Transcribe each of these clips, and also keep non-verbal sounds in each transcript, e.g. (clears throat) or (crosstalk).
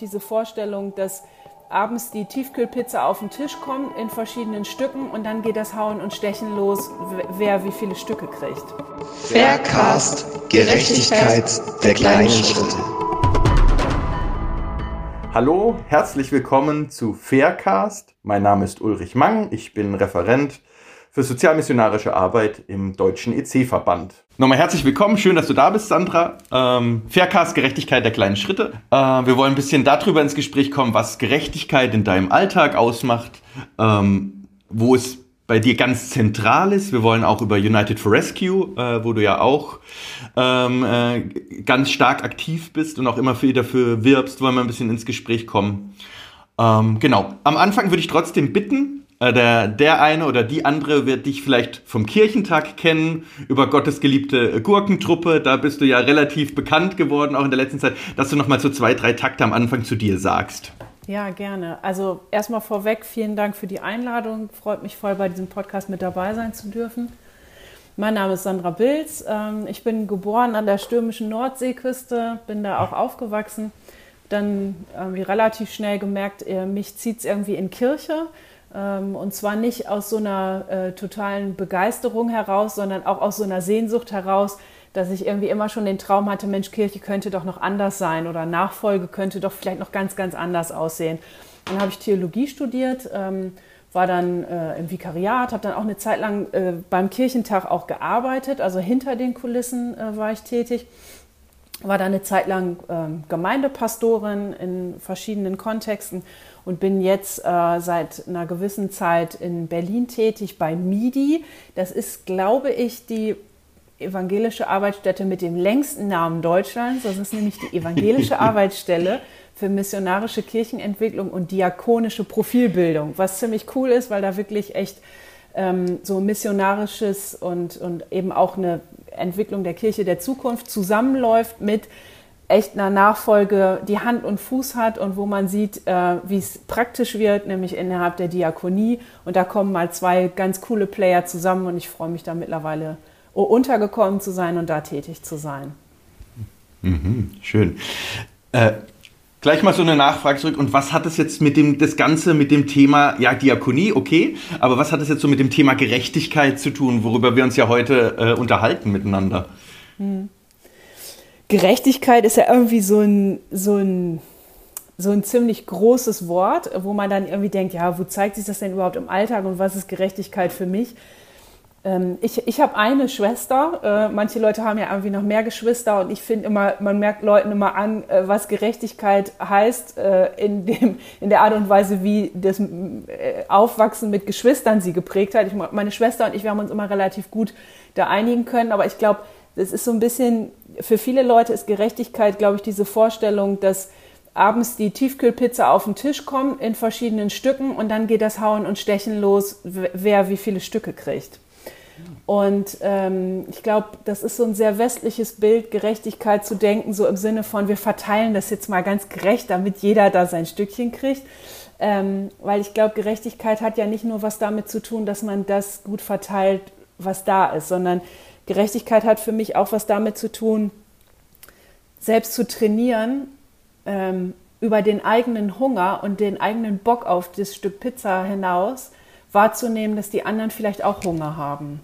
Diese Vorstellung, dass abends die Tiefkühlpizza auf den Tisch kommt in verschiedenen Stücken und dann geht das Hauen und Stechen los, wer wie viele Stücke kriegt. Faircast, Gerechtigkeit der kleinen Schritte. Hallo, herzlich willkommen zu Faircast. Mein Name ist Ulrich Mang, ich bin Referent für sozialmissionarische Arbeit im Deutschen EC-Verband. Nochmal herzlich willkommen, schön, dass du da bist, Sandra. Ähm, Faircast, Gerechtigkeit der kleinen Schritte. Äh, wir wollen ein bisschen darüber ins Gespräch kommen, was Gerechtigkeit in deinem Alltag ausmacht, ähm, wo es bei dir ganz zentral ist. Wir wollen auch über United for Rescue, äh, wo du ja auch ähm, äh, ganz stark aktiv bist und auch immer viel dafür wirbst, wollen wir ein bisschen ins Gespräch kommen. Ähm, genau. Am Anfang würde ich trotzdem bitten, der, der eine oder die andere wird dich vielleicht vom Kirchentag kennen, über Gottes geliebte Gurkentruppe. Da bist du ja relativ bekannt geworden, auch in der letzten Zeit, dass du nochmal so zwei, drei Takte am Anfang zu dir sagst. Ja, gerne. Also erstmal vorweg, vielen Dank für die Einladung. Freut mich voll, bei diesem Podcast mit dabei sein zu dürfen. Mein Name ist Sandra Bilz. Ähm, ich bin geboren an der stürmischen Nordseeküste, bin da auch aufgewachsen. Dann irgendwie relativ schnell gemerkt, äh, mich zieht es irgendwie in Kirche. Ähm, und zwar nicht aus so einer äh, totalen Begeisterung heraus, sondern auch aus so einer Sehnsucht heraus, dass ich irgendwie immer schon den Traum hatte, Mensch, Kirche könnte doch noch anders sein oder Nachfolge könnte doch vielleicht noch ganz, ganz anders aussehen. Dann habe ich Theologie studiert, ähm, war dann äh, im Vikariat, habe dann auch eine Zeit lang äh, beim Kirchentag auch gearbeitet, also hinter den Kulissen äh, war ich tätig. War dann eine Zeit lang ähm, Gemeindepastorin in verschiedenen Kontexten und bin jetzt äh, seit einer gewissen Zeit in Berlin tätig bei MIDI. Das ist, glaube ich, die evangelische Arbeitsstätte mit dem längsten Namen Deutschlands. Das ist nämlich die evangelische (laughs) Arbeitsstelle für missionarische Kirchenentwicklung und diakonische Profilbildung, was ziemlich cool ist, weil da wirklich echt ähm, so missionarisches und, und eben auch eine Entwicklung der Kirche der Zukunft zusammenläuft mit echt einer Nachfolge, die Hand und Fuß hat und wo man sieht, äh, wie es praktisch wird, nämlich innerhalb der Diakonie. Und da kommen mal zwei ganz coole Player zusammen und ich freue mich da mittlerweile untergekommen zu sein und da tätig zu sein. Mhm, schön. Äh, gleich mal so eine Nachfrage zurück. Und was hat es jetzt mit dem, das Ganze mit dem Thema, ja, Diakonie, okay, aber was hat es jetzt so mit dem Thema Gerechtigkeit zu tun, worüber wir uns ja heute äh, unterhalten miteinander? Hm. Gerechtigkeit ist ja irgendwie so ein, so ein, so ein ziemlich großes Wort, wo man dann irgendwie denkt, ja, wo zeigt sich das denn überhaupt im Alltag und was ist Gerechtigkeit für mich? Ähm, ich ich habe eine Schwester, äh, manche Leute haben ja irgendwie noch mehr Geschwister und ich finde immer, man merkt Leuten immer an, äh, was Gerechtigkeit heißt äh, in, dem, in der Art und Weise, wie das Aufwachsen mit Geschwistern sie geprägt hat. Ich, meine Schwester und ich, wir haben uns immer relativ gut da einigen können, aber ich glaube, das ist so ein bisschen, für viele Leute ist Gerechtigkeit, glaube ich, diese Vorstellung, dass abends die Tiefkühlpizza auf den Tisch kommt in verschiedenen Stücken und dann geht das Hauen und Stechen los, wer wie viele Stücke kriegt. Und ähm, ich glaube, das ist so ein sehr westliches Bild, Gerechtigkeit zu denken, so im Sinne von, wir verteilen das jetzt mal ganz gerecht, damit jeder da sein Stückchen kriegt. Ähm, weil ich glaube, Gerechtigkeit hat ja nicht nur was damit zu tun, dass man das gut verteilt, was da ist, sondern Gerechtigkeit hat für mich auch was damit zu tun, selbst zu trainieren, ähm, über den eigenen Hunger und den eigenen Bock auf das Stück Pizza hinaus wahrzunehmen, dass die anderen vielleicht auch Hunger haben.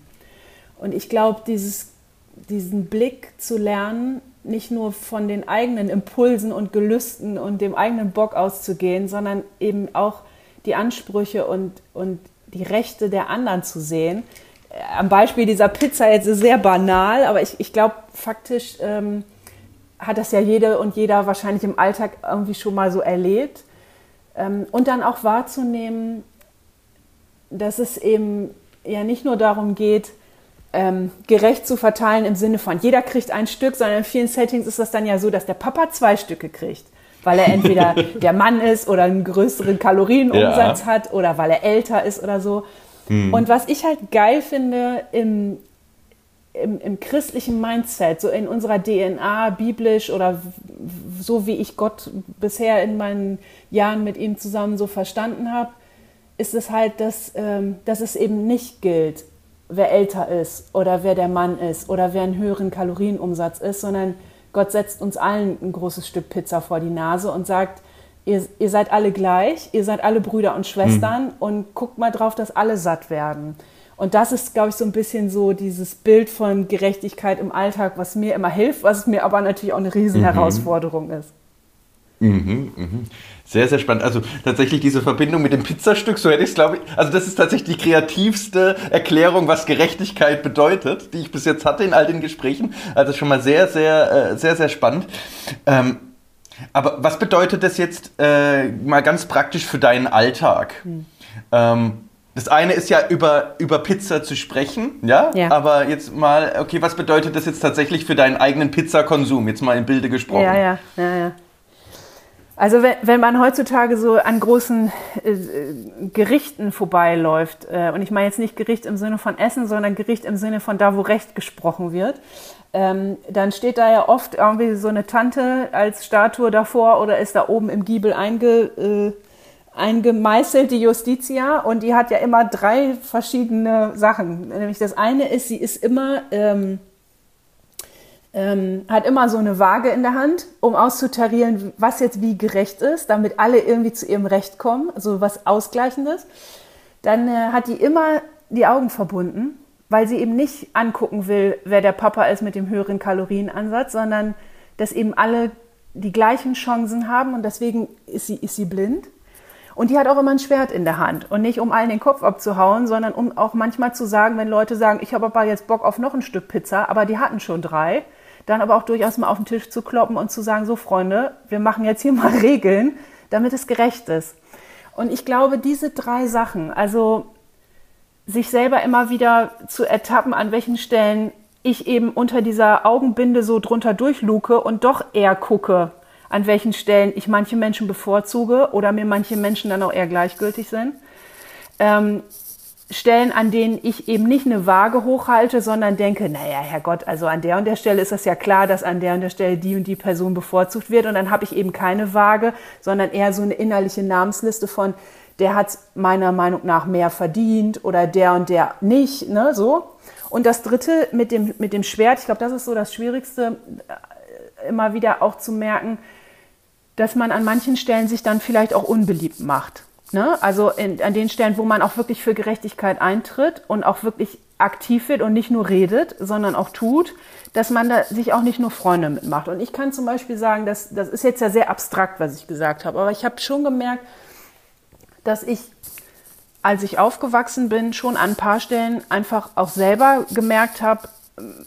Und ich glaube, diesen Blick zu lernen, nicht nur von den eigenen Impulsen und Gelüsten und dem eigenen Bock auszugehen, sondern eben auch die Ansprüche und, und die Rechte der anderen zu sehen, am Beispiel dieser Pizza jetzt sehr banal, aber ich, ich glaube, faktisch ähm, hat das ja jede und jeder wahrscheinlich im Alltag irgendwie schon mal so erlebt. Ähm, und dann auch wahrzunehmen, dass es eben ja nicht nur darum geht, ähm, gerecht zu verteilen im Sinne von jeder kriegt ein Stück, sondern in vielen Settings ist das dann ja so, dass der Papa zwei Stücke kriegt, weil er entweder (laughs) der Mann ist oder einen größeren Kalorienumsatz ja. hat oder weil er älter ist oder so. Mhm. Und was ich halt geil finde im, im, im, christlichen Mindset, so in unserer DNA, biblisch oder so wie ich Gott bisher in meinen Jahren mit ihm zusammen so verstanden habe, ist es halt, dass, ähm, dass es eben nicht gilt, wer älter ist oder wer der Mann ist oder wer einen höheren Kalorienumsatz ist, sondern Gott setzt uns allen ein großes Stück Pizza vor die Nase und sagt, ihr, ihr seid alle gleich, ihr seid alle Brüder und Schwestern mhm. und guckt mal drauf, dass alle satt werden. Und das ist, glaube ich, so ein bisschen so dieses Bild von Gerechtigkeit im Alltag, was mir immer hilft, was mir aber natürlich auch eine Riesenherausforderung mhm. ist. Mhm, mhm. Sehr, sehr spannend. Also tatsächlich diese Verbindung mit dem Pizzastück, so hätte ich es, glaube ich. Also das ist tatsächlich die kreativste Erklärung, was Gerechtigkeit bedeutet, die ich bis jetzt hatte in all den Gesprächen. Also schon mal sehr, sehr, äh, sehr, sehr spannend. Ähm, aber was bedeutet das jetzt äh, mal ganz praktisch für deinen Alltag? Hm. Ähm, das eine ist ja über, über Pizza zu sprechen, ja? ja? Aber jetzt mal, okay, was bedeutet das jetzt tatsächlich für deinen eigenen Pizzakonsum? Jetzt mal im Bilde gesprochen. Ja, ja, ja, ja. Also wenn, wenn man heutzutage so an großen äh, Gerichten vorbeiläuft, äh, und ich meine jetzt nicht Gericht im Sinne von Essen, sondern Gericht im Sinne von da, wo Recht gesprochen wird, ähm, dann steht da ja oft irgendwie so eine Tante als Statue davor oder ist da oben im Giebel einge, äh, eingemeißelt, die Justitia, und die hat ja immer drei verschiedene Sachen. Nämlich das eine ist, sie ist immer... Ähm, ähm, hat immer so eine Waage in der Hand, um auszutarieren, was jetzt wie gerecht ist, damit alle irgendwie zu ihrem Recht kommen, also was Ausgleichendes. Dann äh, hat die immer die Augen verbunden, weil sie eben nicht angucken will, wer der Papa ist mit dem höheren Kalorienansatz, sondern dass eben alle die gleichen Chancen haben und deswegen ist sie, ist sie blind. Und die hat auch immer ein Schwert in der Hand und nicht um allen den Kopf abzuhauen, sondern um auch manchmal zu sagen, wenn Leute sagen, ich habe aber jetzt Bock auf noch ein Stück Pizza, aber die hatten schon drei, dann aber auch durchaus mal auf den Tisch zu kloppen und zu sagen, so Freunde, wir machen jetzt hier mal (laughs) Regeln, damit es gerecht ist. Und ich glaube, diese drei Sachen, also sich selber immer wieder zu ertappen, an welchen Stellen ich eben unter dieser Augenbinde so drunter durchluke und doch eher gucke, an welchen Stellen ich manche Menschen bevorzuge oder mir manche Menschen dann auch eher gleichgültig sind. Ähm, Stellen, an denen ich eben nicht eine Waage hochhalte, sondern denke, naja, Herrgott, also an der und der Stelle ist das ja klar, dass an der und der Stelle die und die Person bevorzugt wird. Und dann habe ich eben keine Waage, sondern eher so eine innerliche Namensliste von, der hat meiner Meinung nach mehr verdient oder der und der nicht, ne, so. Und das dritte mit dem, mit dem Schwert, ich glaube, das ist so das Schwierigste, äh, immer wieder auch zu merken, dass man an manchen Stellen sich dann vielleicht auch unbeliebt macht. Ne? Also in, an den Stellen, wo man auch wirklich für Gerechtigkeit eintritt und auch wirklich aktiv wird und nicht nur redet, sondern auch tut, dass man da sich auch nicht nur Freunde mitmacht. Und ich kann zum Beispiel sagen, dass, das ist jetzt ja sehr abstrakt, was ich gesagt habe, aber ich habe schon gemerkt, dass ich, als ich aufgewachsen bin, schon an ein paar Stellen einfach auch selber gemerkt habe,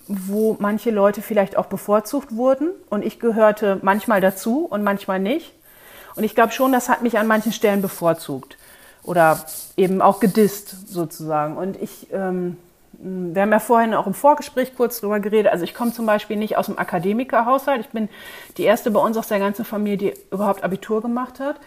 wo manche Leute vielleicht auch bevorzugt wurden und ich gehörte manchmal dazu und manchmal nicht. Und ich glaube schon, das hat mich an manchen Stellen bevorzugt oder eben auch gedisst sozusagen. Und ich, ähm, wir haben ja vorhin auch im Vorgespräch kurz drüber geredet. Also ich komme zum Beispiel nicht aus einem Akademikerhaushalt. Ich bin die erste bei uns aus der ganzen Familie, die überhaupt Abitur gemacht hat.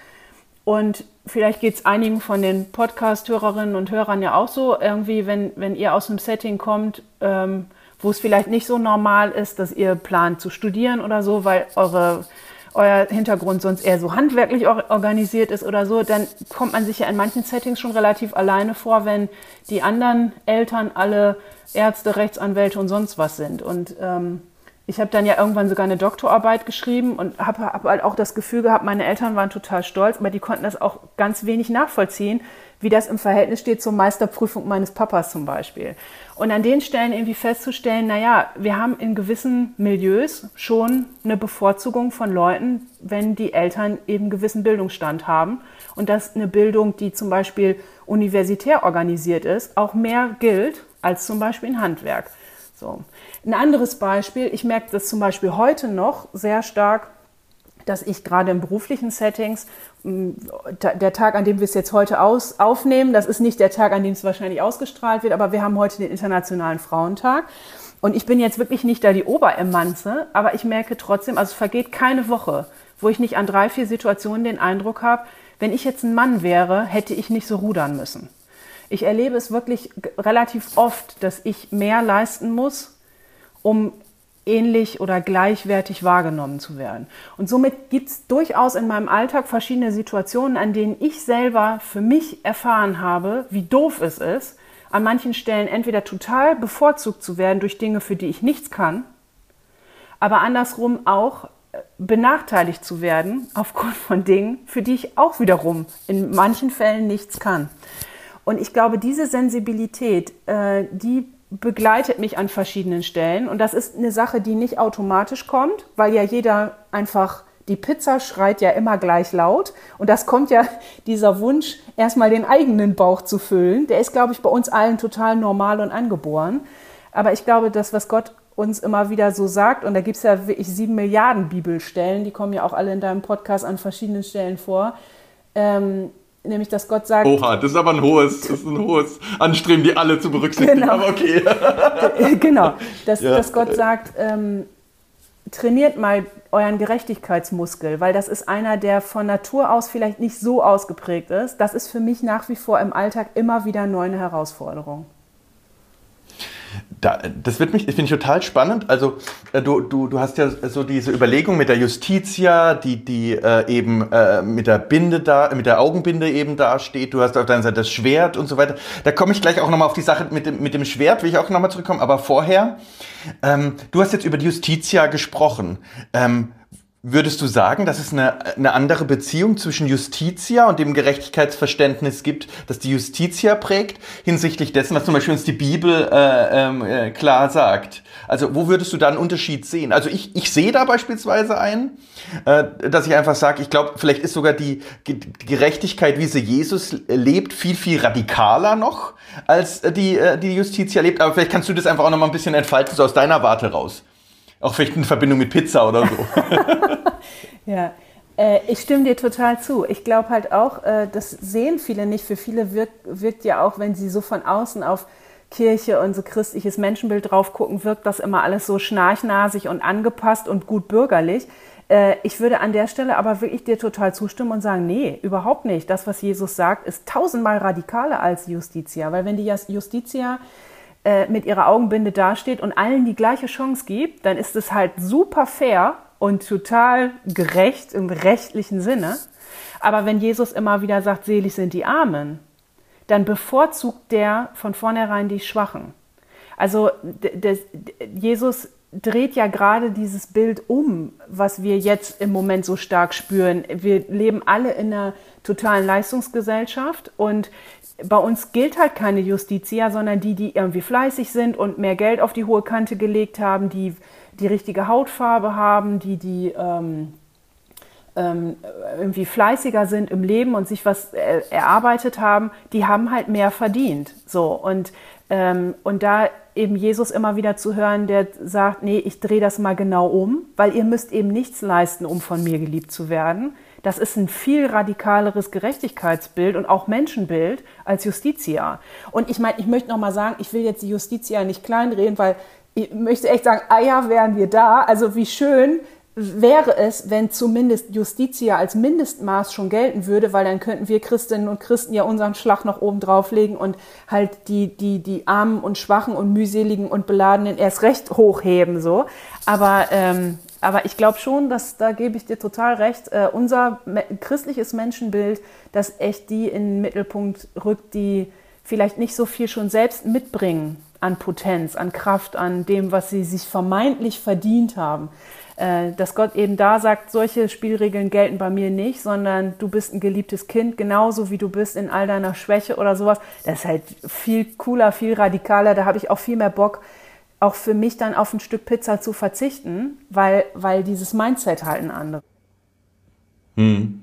Und vielleicht geht es einigen von den Podcast-Hörerinnen und Hörern ja auch so, irgendwie, wenn, wenn ihr aus einem Setting kommt, ähm, wo es vielleicht nicht so normal ist, dass ihr plant zu studieren oder so, weil eure euer Hintergrund sonst eher so handwerklich organisiert ist oder so, dann kommt man sich ja in manchen Settings schon relativ alleine vor, wenn die anderen Eltern alle Ärzte, Rechtsanwälte und sonst was sind. Und ähm, ich habe dann ja irgendwann sogar eine Doktorarbeit geschrieben und habe hab halt auch das Gefühl gehabt, meine Eltern waren total stolz, aber die konnten das auch ganz wenig nachvollziehen, wie das im Verhältnis steht zur Meisterprüfung meines Papas zum Beispiel. Und an den Stellen irgendwie festzustellen, naja, wir haben in gewissen Milieus schon eine Bevorzugung von Leuten, wenn die Eltern eben gewissen Bildungsstand haben. Und dass eine Bildung, die zum Beispiel universitär organisiert ist, auch mehr gilt als zum Beispiel ein Handwerk. So. Ein anderes Beispiel, ich merke das zum Beispiel heute noch sehr stark, dass ich gerade in beruflichen Settings, der Tag, an dem wir es jetzt heute aus, aufnehmen, das ist nicht der Tag, an dem es wahrscheinlich ausgestrahlt wird, aber wir haben heute den Internationalen Frauentag. Und ich bin jetzt wirklich nicht da die Oberemanze, aber ich merke trotzdem, also es vergeht keine Woche, wo ich nicht an drei, vier Situationen den Eindruck habe, wenn ich jetzt ein Mann wäre, hätte ich nicht so rudern müssen. Ich erlebe es wirklich relativ oft, dass ich mehr leisten muss, um ähnlich oder gleichwertig wahrgenommen zu werden. Und somit gibt es durchaus in meinem Alltag verschiedene Situationen, an denen ich selber für mich erfahren habe, wie doof es ist, an manchen Stellen entweder total bevorzugt zu werden durch Dinge, für die ich nichts kann, aber andersrum auch benachteiligt zu werden aufgrund von Dingen, für die ich auch wiederum in manchen Fällen nichts kann. Und ich glaube, diese Sensibilität, äh, die begleitet mich an verschiedenen Stellen. Und das ist eine Sache, die nicht automatisch kommt, weil ja jeder einfach, die Pizza schreit ja immer gleich laut. Und das kommt ja, (laughs) dieser Wunsch, erstmal den eigenen Bauch zu füllen, der ist, glaube ich, bei uns allen total normal und angeboren. Aber ich glaube, das, was Gott uns immer wieder so sagt, und da gibt es ja wirklich sieben Milliarden Bibelstellen, die kommen ja auch alle in deinem Podcast an verschiedenen Stellen vor, ähm, nämlich dass Gott sagt. Oha, das ist aber ein hohes, das ist ein hohes Anstreben, die alle zu berücksichtigen. Genau. Aber okay. genau, dass, ja. dass Gott sagt, ähm, trainiert mal euren Gerechtigkeitsmuskel, weil das ist einer, der von Natur aus vielleicht nicht so ausgeprägt ist. Das ist für mich nach wie vor im Alltag immer wieder neu eine Herausforderung. Da, das wird mich, finde ich total spannend. Also äh, du, du, du hast ja so diese Überlegung mit der Justitia, die, die äh, eben äh, mit der Binde da, mit der Augenbinde eben dasteht. Du hast auf deiner Seite das Schwert und so weiter. Da komme ich gleich auch nochmal auf die Sache mit dem, mit dem Schwert, will ich auch nochmal zurückkommen. Aber vorher, ähm, du hast jetzt über die Justitia gesprochen. Ähm, Würdest du sagen, dass es eine, eine andere Beziehung zwischen Justitia und dem Gerechtigkeitsverständnis gibt, das die Justitia prägt, hinsichtlich dessen, was zum Beispiel uns die Bibel äh, ähm, äh, klar sagt? Also wo würdest du da einen Unterschied sehen? Also ich, ich sehe da beispielsweise einen, äh, dass ich einfach sage, ich glaube, vielleicht ist sogar die, Gerechtigkeit, wie sie Jesus lebt, viel, viel radikaler noch, als die, äh, die Justitia lebt. Aber vielleicht kannst du das einfach auch noch mal ein bisschen entfalten, so aus deiner Warte raus. Auch vielleicht in Verbindung mit Pizza oder so. (laughs) ja, äh, ich stimme dir total zu. Ich glaube halt auch, äh, das sehen viele nicht. Für viele wirkt, wirkt ja auch, wenn sie so von außen auf Kirche und so christliches Menschenbild drauf gucken, wirkt das immer alles so schnarchnasig und angepasst und gut bürgerlich. Äh, ich würde an der Stelle aber wirklich dir total zustimmen und sagen, nee, überhaupt nicht. Das, was Jesus sagt, ist tausendmal radikaler als Justitia. Weil wenn die Justitia äh, mit ihrer Augenbinde dasteht und allen die gleiche Chance gibt, dann ist es halt super fair und total gerecht im rechtlichen Sinne. Aber wenn Jesus immer wieder sagt, selig sind die Armen, dann bevorzugt der von vornherein die Schwachen. Also Jesus dreht ja gerade dieses Bild um, was wir jetzt im Moment so stark spüren. Wir leben alle in einer totalen Leistungsgesellschaft und bei uns gilt halt keine Justitia, sondern die, die irgendwie fleißig sind und mehr Geld auf die hohe Kante gelegt haben, die die richtige Hautfarbe haben, die die ähm, ähm, irgendwie fleißiger sind im Leben und sich was äh, erarbeitet haben, die haben halt mehr verdient. So und ähm, und da eben Jesus immer wieder zu hören, der sagt, nee, ich drehe das mal genau um, weil ihr müsst eben nichts leisten, um von mir geliebt zu werden das ist ein viel radikaleres Gerechtigkeitsbild und auch Menschenbild als Justitia. Und ich meine, ich möchte noch mal sagen, ich will jetzt die Justitia nicht kleinreden, weil ich möchte echt sagen, ah ja, wären wir da. Also wie schön wäre es, wenn zumindest Justitia als Mindestmaß schon gelten würde, weil dann könnten wir Christinnen und Christen ja unseren Schlag noch oben drauflegen und halt die, die, die Armen und Schwachen und Mühseligen und Beladenen erst recht hochheben, so. Aber ähm, aber ich glaube schon, dass da gebe ich dir total recht, äh, unser christliches Menschenbild, das echt die in den Mittelpunkt rückt, die vielleicht nicht so viel schon selbst mitbringen an Potenz, an Kraft, an dem, was sie sich vermeintlich verdient haben. Äh, dass Gott eben da sagt, solche Spielregeln gelten bei mir nicht, sondern du bist ein geliebtes Kind, genauso wie du bist in all deiner Schwäche oder sowas. Das ist halt viel cooler, viel radikaler, da habe ich auch viel mehr Bock, auch für mich dann auf ein Stück Pizza zu verzichten, weil, weil dieses Mindset halt ein anderes. Hm.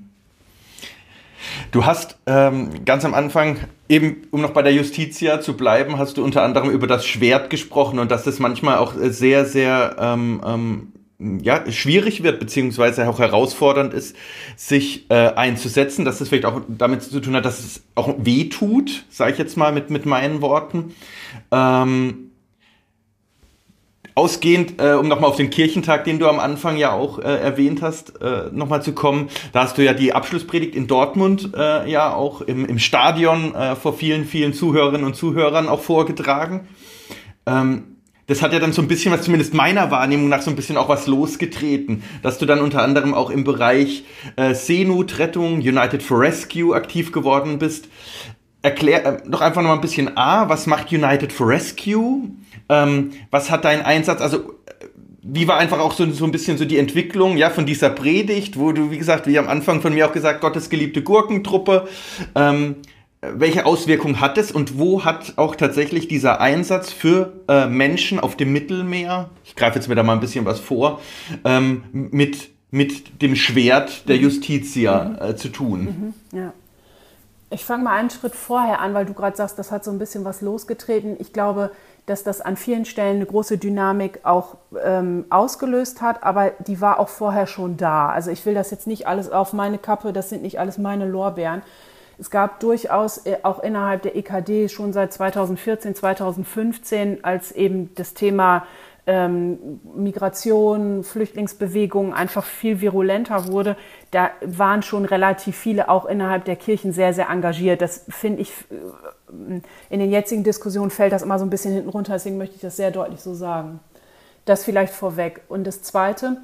Du hast ähm, ganz am Anfang, eben um noch bei der Justitia zu bleiben, hast du unter anderem über das Schwert gesprochen und dass das manchmal auch sehr, sehr ähm, ähm, ja, schwierig wird, beziehungsweise auch herausfordernd ist, sich äh, einzusetzen, dass das vielleicht auch damit zu tun hat, dass es auch weh tut, sage ich jetzt mal mit, mit meinen Worten. Ähm, Ausgehend, äh, um nochmal auf den Kirchentag, den du am Anfang ja auch äh, erwähnt hast, äh, nochmal zu kommen, da hast du ja die Abschlusspredigt in Dortmund äh, ja auch im, im Stadion äh, vor vielen, vielen Zuhörerinnen und Zuhörern auch vorgetragen. Ähm, das hat ja dann so ein bisschen was, zumindest meiner Wahrnehmung nach, so ein bisschen auch was losgetreten, dass du dann unter anderem auch im Bereich äh, Seenotrettung, United for Rescue aktiv geworden bist. Erklär äh, doch einfach nochmal ein bisschen A, was macht United for Rescue? Ähm, was hat dein Einsatz, also wie war einfach auch so, so ein bisschen so die Entwicklung ja von dieser Predigt, wo du, wie gesagt, wie am Anfang von mir auch gesagt, Gottes geliebte Gurkentruppe. Ähm, welche Auswirkungen hat es und wo hat auch tatsächlich dieser Einsatz für äh, Menschen auf dem Mittelmeer, ich greife jetzt wieder mal ein bisschen was vor, ähm, mit, mit dem Schwert der Justitia äh, zu tun? Mhm. Ja. Ich fange mal einen Schritt vorher an, weil du gerade sagst, das hat so ein bisschen was losgetreten. Ich glaube, dass das an vielen Stellen eine große Dynamik auch ähm, ausgelöst hat, aber die war auch vorher schon da. Also ich will das jetzt nicht alles auf meine Kappe, das sind nicht alles meine Lorbeeren. Es gab durchaus äh, auch innerhalb der EKD schon seit 2014, 2015, als eben das Thema ähm, Migration, Flüchtlingsbewegungen einfach viel virulenter wurde, da waren schon relativ viele auch innerhalb der Kirchen sehr, sehr engagiert. Das finde ich, äh, in den jetzigen Diskussionen fällt das immer so ein bisschen hinten runter, deswegen möchte ich das sehr deutlich so sagen. Das vielleicht vorweg. Und das Zweite,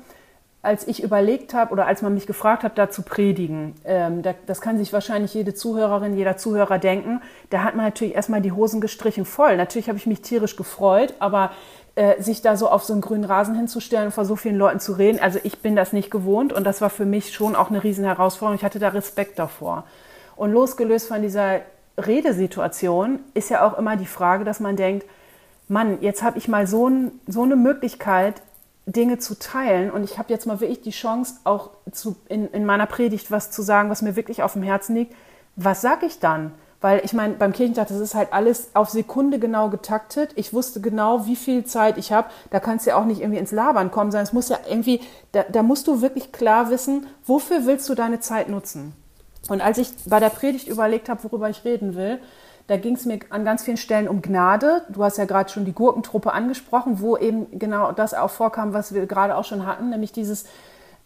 als ich überlegt habe oder als man mich gefragt hat, da zu predigen, ähm, da, das kann sich wahrscheinlich jede Zuhörerin, jeder Zuhörer denken, da hat man natürlich erstmal die Hosen gestrichen voll. Natürlich habe ich mich tierisch gefreut, aber äh, sich da so auf so einen grünen Rasen hinzustellen und vor so vielen Leuten zu reden. Also ich bin das nicht gewohnt und das war für mich schon auch eine riesen Herausforderung. Ich hatte da Respekt davor. Und losgelöst von dieser Redesituation ist ja auch immer die Frage, dass man denkt, Mann, jetzt habe ich mal so, ein, so eine Möglichkeit, Dinge zu teilen und ich habe jetzt mal wirklich die Chance, auch zu, in, in meiner Predigt was zu sagen, was mir wirklich auf dem Herzen liegt. Was sage ich dann? Weil ich meine, beim Kirchentag, das ist halt alles auf Sekunde genau getaktet. Ich wusste genau, wie viel Zeit ich habe. Da kannst du ja auch nicht irgendwie ins Labern kommen, sondern es muss ja irgendwie, da, da musst du wirklich klar wissen, wofür willst du deine Zeit nutzen? Und als ich bei der Predigt überlegt habe, worüber ich reden will, da ging es mir an ganz vielen Stellen um Gnade. Du hast ja gerade schon die Gurkentruppe angesprochen, wo eben genau das auch vorkam, was wir gerade auch schon hatten, nämlich dieses,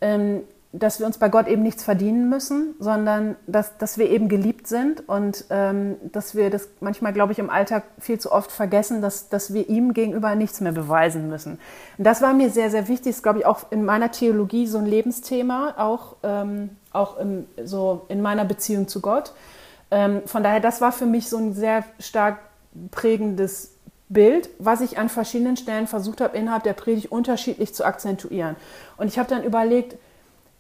ähm, dass wir uns bei Gott eben nichts verdienen müssen, sondern dass, dass wir eben geliebt sind und ähm, dass wir das manchmal, glaube ich, im Alltag viel zu oft vergessen, dass, dass wir ihm gegenüber nichts mehr beweisen müssen. Und das war mir sehr, sehr wichtig, das ist, glaube ich, auch in meiner Theologie so ein Lebensthema, auch, ähm, auch im, so in meiner Beziehung zu Gott. Ähm, von daher, das war für mich so ein sehr stark prägendes Bild, was ich an verschiedenen Stellen versucht habe, innerhalb der Predigt unterschiedlich zu akzentuieren. Und ich habe dann überlegt,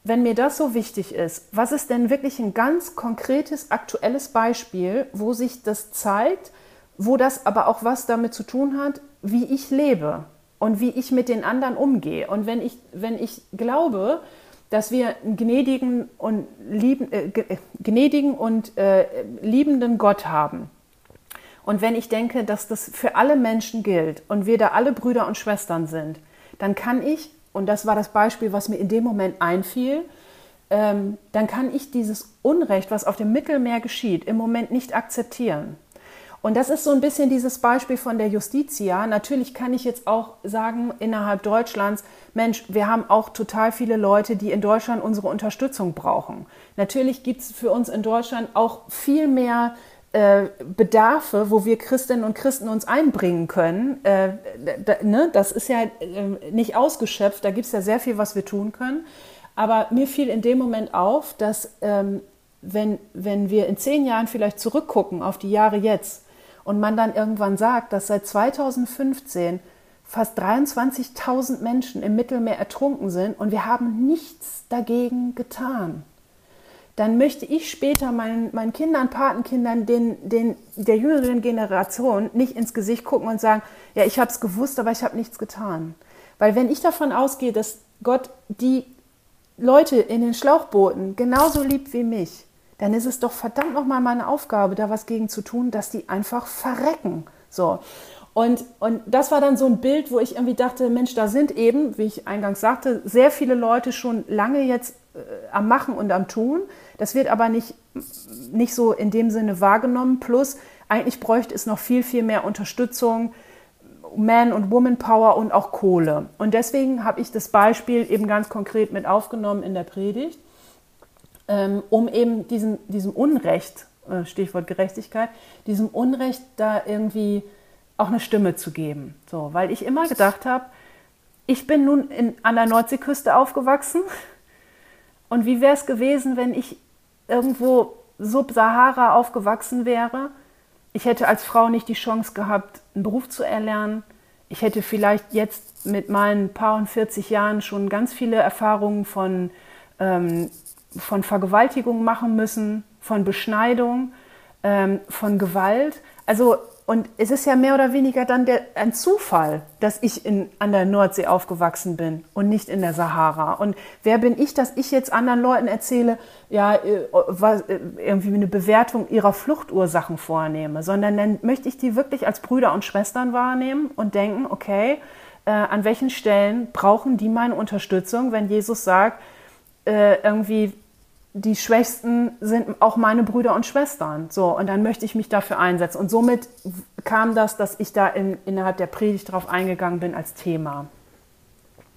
wenn mir das so wichtig ist, was ist denn wirklich ein ganz konkretes, aktuelles Beispiel, wo sich das zeigt, wo das aber auch was damit zu tun hat, wie ich lebe und wie ich mit den anderen umgehe. Und wenn ich, wenn ich glaube, dass wir einen gnädigen und, lieben, äh, äh gnädigen und äh, liebenden Gott haben, und wenn ich denke, dass das für alle Menschen gilt und wir da alle Brüder und Schwestern sind, dann kann ich und das war das Beispiel, was mir in dem Moment einfiel, ähm, dann kann ich dieses Unrecht, was auf dem Mittelmeer geschieht, im Moment nicht akzeptieren. Und das ist so ein bisschen dieses Beispiel von der Justitia. Natürlich kann ich jetzt auch sagen, innerhalb Deutschlands, Mensch, wir haben auch total viele Leute, die in Deutschland unsere Unterstützung brauchen. Natürlich gibt es für uns in Deutschland auch viel mehr äh, Bedarfe, wo wir Christinnen und Christen uns einbringen können. Äh, da, ne? Das ist ja äh, nicht ausgeschöpft, da gibt es ja sehr viel, was wir tun können. Aber mir fiel in dem Moment auf, dass ähm, wenn, wenn wir in zehn Jahren vielleicht zurückgucken auf die Jahre jetzt und man dann irgendwann sagt, dass seit 2015 fast 23.000 Menschen im Mittelmeer ertrunken sind und wir haben nichts dagegen getan dann möchte ich später meinen, meinen Kindern, Patenkindern, den, den, der jüngeren Generation nicht ins Gesicht gucken und sagen, ja, ich habe es gewusst, aber ich habe nichts getan. Weil wenn ich davon ausgehe, dass Gott die Leute in den Schlauchbooten genauso liebt wie mich, dann ist es doch verdammt nochmal meine Aufgabe, da was gegen zu tun, dass die einfach verrecken. So. Und, und das war dann so ein Bild, wo ich irgendwie dachte, Mensch, da sind eben, wie ich eingangs sagte, sehr viele Leute schon lange jetzt äh, am Machen und am Tun. Das wird aber nicht, nicht so in dem Sinne wahrgenommen. Plus, eigentlich bräuchte es noch viel, viel mehr Unterstützung, Man- und Woman-Power und auch Kohle. Und deswegen habe ich das Beispiel eben ganz konkret mit aufgenommen in der Predigt, ähm, um eben diesem, diesem Unrecht, äh, Stichwort Gerechtigkeit, diesem Unrecht da irgendwie auch eine Stimme zu geben. So, weil ich immer gedacht habe, ich bin nun in, an der Nordseeküste aufgewachsen. Und wie wäre es gewesen, wenn ich irgendwo Sub-Sahara aufgewachsen wäre? Ich hätte als Frau nicht die Chance gehabt, einen Beruf zu erlernen. ich hätte vielleicht jetzt mit meinen paar und 40 Jahren schon ganz viele Erfahrungen von, ähm, von Vergewaltigung machen müssen, von Beschneidung, ähm, von Gewalt. Also und es ist ja mehr oder weniger dann der, ein Zufall, dass ich in, an der Nordsee aufgewachsen bin und nicht in der Sahara. Und wer bin ich, dass ich jetzt anderen Leuten erzähle, ja, äh, was, äh, irgendwie eine Bewertung ihrer Fluchtursachen vornehme, sondern dann möchte ich die wirklich als Brüder und Schwestern wahrnehmen und denken, okay, äh, an welchen Stellen brauchen die meine Unterstützung, wenn Jesus sagt, äh, irgendwie die Schwächsten sind auch meine Brüder und Schwestern. So, und dann möchte ich mich dafür einsetzen. Und somit kam das, dass ich da in, innerhalb der Predigt drauf eingegangen bin als Thema.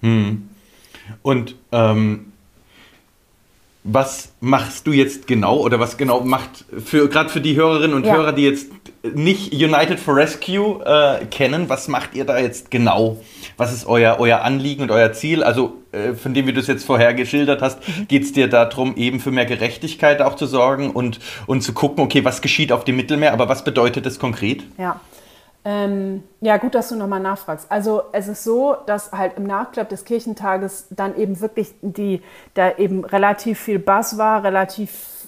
Hm. Und ähm, was machst du jetzt genau oder was genau macht für gerade für die Hörerinnen und ja. Hörer, die jetzt nicht United for Rescue äh, kennen, was macht ihr da jetzt genau? Was ist euer, euer Anliegen und euer Ziel? Also äh, von dem, wie du es jetzt vorher geschildert hast, mhm. geht es dir darum, eben für mehr Gerechtigkeit auch zu sorgen und, und zu gucken, okay, was geschieht auf dem Mittelmeer, aber was bedeutet das konkret? Ja. Ähm, ja, gut, dass du nochmal nachfragst. Also es ist so, dass halt im Nachklapp des Kirchentages dann eben wirklich die, da eben relativ viel Bass war, relativ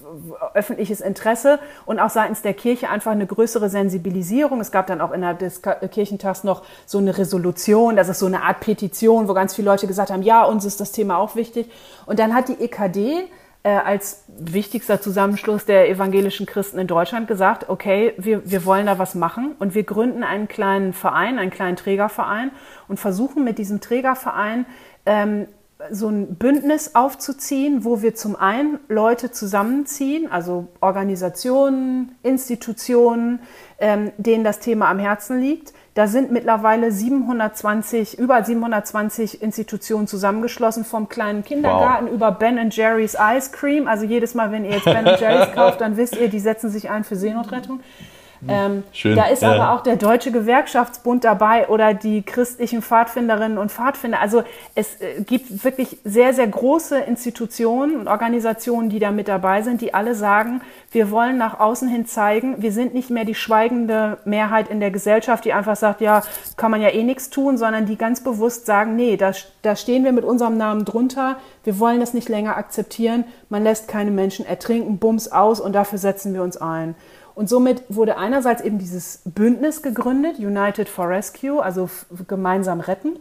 öffentliches Interesse und auch seitens der Kirche einfach eine größere Sensibilisierung. Es gab dann auch innerhalb des Kirchentags noch so eine Resolution, das ist so eine Art Petition, wo ganz viele Leute gesagt haben, ja, uns ist das Thema auch wichtig. Und dann hat die EKD äh, als wichtigster Zusammenschluss der evangelischen Christen in Deutschland gesagt, okay, wir, wir wollen da was machen und wir gründen einen kleinen Verein, einen kleinen Trägerverein und versuchen mit diesem Trägerverein ähm, so ein Bündnis aufzuziehen, wo wir zum einen Leute zusammenziehen, also Organisationen, Institutionen, ähm, denen das Thema am Herzen liegt. Da sind mittlerweile 720, über 720 Institutionen zusammengeschlossen, vom kleinen Kindergarten wow. über Ben Jerry's Ice Cream. Also jedes Mal, wenn ihr jetzt Ben Jerry's (laughs) kauft, dann wisst ihr, die setzen sich ein für Seenotrettung. Ähm, Schön. Da ist ja. aber auch der Deutsche Gewerkschaftsbund dabei oder die christlichen Pfadfinderinnen und Pfadfinder. Also es äh, gibt wirklich sehr, sehr große Institutionen und Organisationen, die da mit dabei sind, die alle sagen, wir wollen nach außen hin zeigen, wir sind nicht mehr die schweigende Mehrheit in der Gesellschaft, die einfach sagt, ja, kann man ja eh nichts tun, sondern die ganz bewusst sagen, nee, da, da stehen wir mit unserem Namen drunter, wir wollen das nicht länger akzeptieren, man lässt keine Menschen ertrinken, bums aus und dafür setzen wir uns ein. Und somit wurde einerseits eben dieses Bündnis gegründet, United for Rescue, also gemeinsam retten.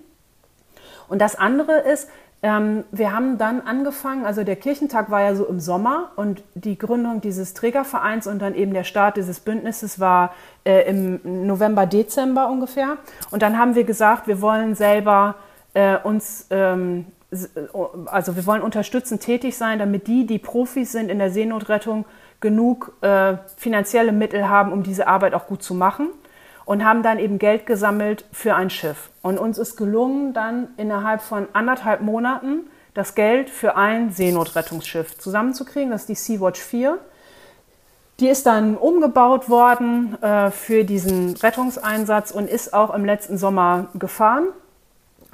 Und das andere ist, ähm, wir haben dann angefangen, also der Kirchentag war ja so im Sommer und die Gründung dieses Trägervereins und dann eben der Start dieses Bündnisses war äh, im November, Dezember ungefähr. Und dann haben wir gesagt, wir wollen selber äh, uns ähm, also wir wollen unterstützend tätig sein, damit die, die Profis sind in der Seenotrettung, genug äh, finanzielle Mittel haben, um diese Arbeit auch gut zu machen und haben dann eben Geld gesammelt für ein Schiff. Und uns ist gelungen, dann innerhalb von anderthalb Monaten das Geld für ein Seenotrettungsschiff zusammenzukriegen. Das ist die Sea-Watch 4. Die ist dann umgebaut worden äh, für diesen Rettungseinsatz und ist auch im letzten Sommer gefahren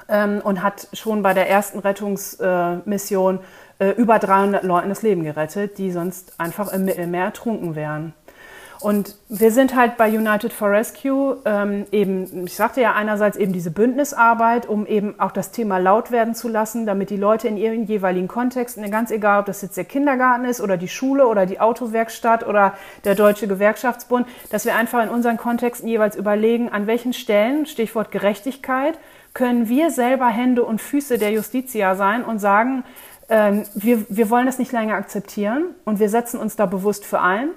ähm, und hat schon bei der ersten Rettungsmission äh, über 300 Leuten das Leben gerettet, die sonst einfach im Mittelmeer ertrunken wären. Und wir sind halt bei United for Rescue ähm, eben, ich sagte ja einerseits eben diese Bündnisarbeit, um eben auch das Thema laut werden zu lassen, damit die Leute in ihren jeweiligen Kontexten, ganz egal, ob das jetzt der Kindergarten ist oder die Schule oder die Autowerkstatt oder der Deutsche Gewerkschaftsbund, dass wir einfach in unseren Kontexten jeweils überlegen, an welchen Stellen, Stichwort Gerechtigkeit, können wir selber Hände und Füße der Justitia sein und sagen, wir, wir wollen das nicht länger akzeptieren und wir setzen uns da bewusst für ein.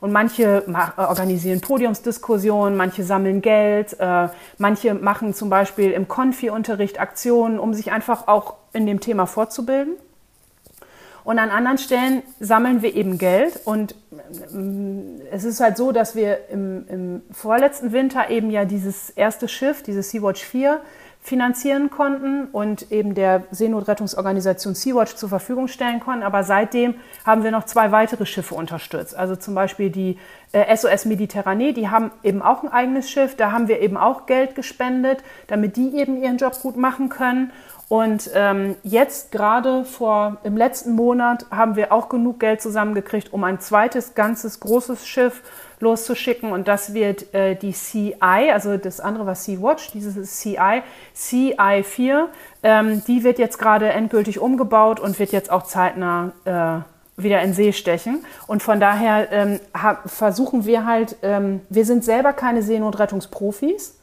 Und manche äh, organisieren Podiumsdiskussionen, manche sammeln Geld, äh, manche machen zum Beispiel im Konfi-Unterricht Aktionen, um sich einfach auch in dem Thema fortzubilden. Und an anderen Stellen sammeln wir eben Geld. Und äh, es ist halt so, dass wir im, im vorletzten Winter eben ja dieses erste Schiff, dieses Sea-Watch 4, finanzieren konnten und eben der Seenotrettungsorganisation Sea-Watch zur Verfügung stellen konnten. Aber seitdem haben wir noch zwei weitere Schiffe unterstützt. Also zum Beispiel die äh, SOS Mediterranee, die haben eben auch ein eigenes Schiff. Da haben wir eben auch Geld gespendet, damit die eben ihren Job gut machen können. Und ähm, jetzt gerade vor im letzten Monat haben wir auch genug Geld zusammengekriegt, um ein zweites ganzes großes Schiff loszuschicken. Und das wird äh, die CI, also das andere war Sea-Watch, dieses CI, CI4. Ähm, die wird jetzt gerade endgültig umgebaut und wird jetzt auch zeitnah äh, wieder in See stechen. Und von daher ähm, versuchen wir halt, ähm, wir sind selber keine Seenotrettungsprofis,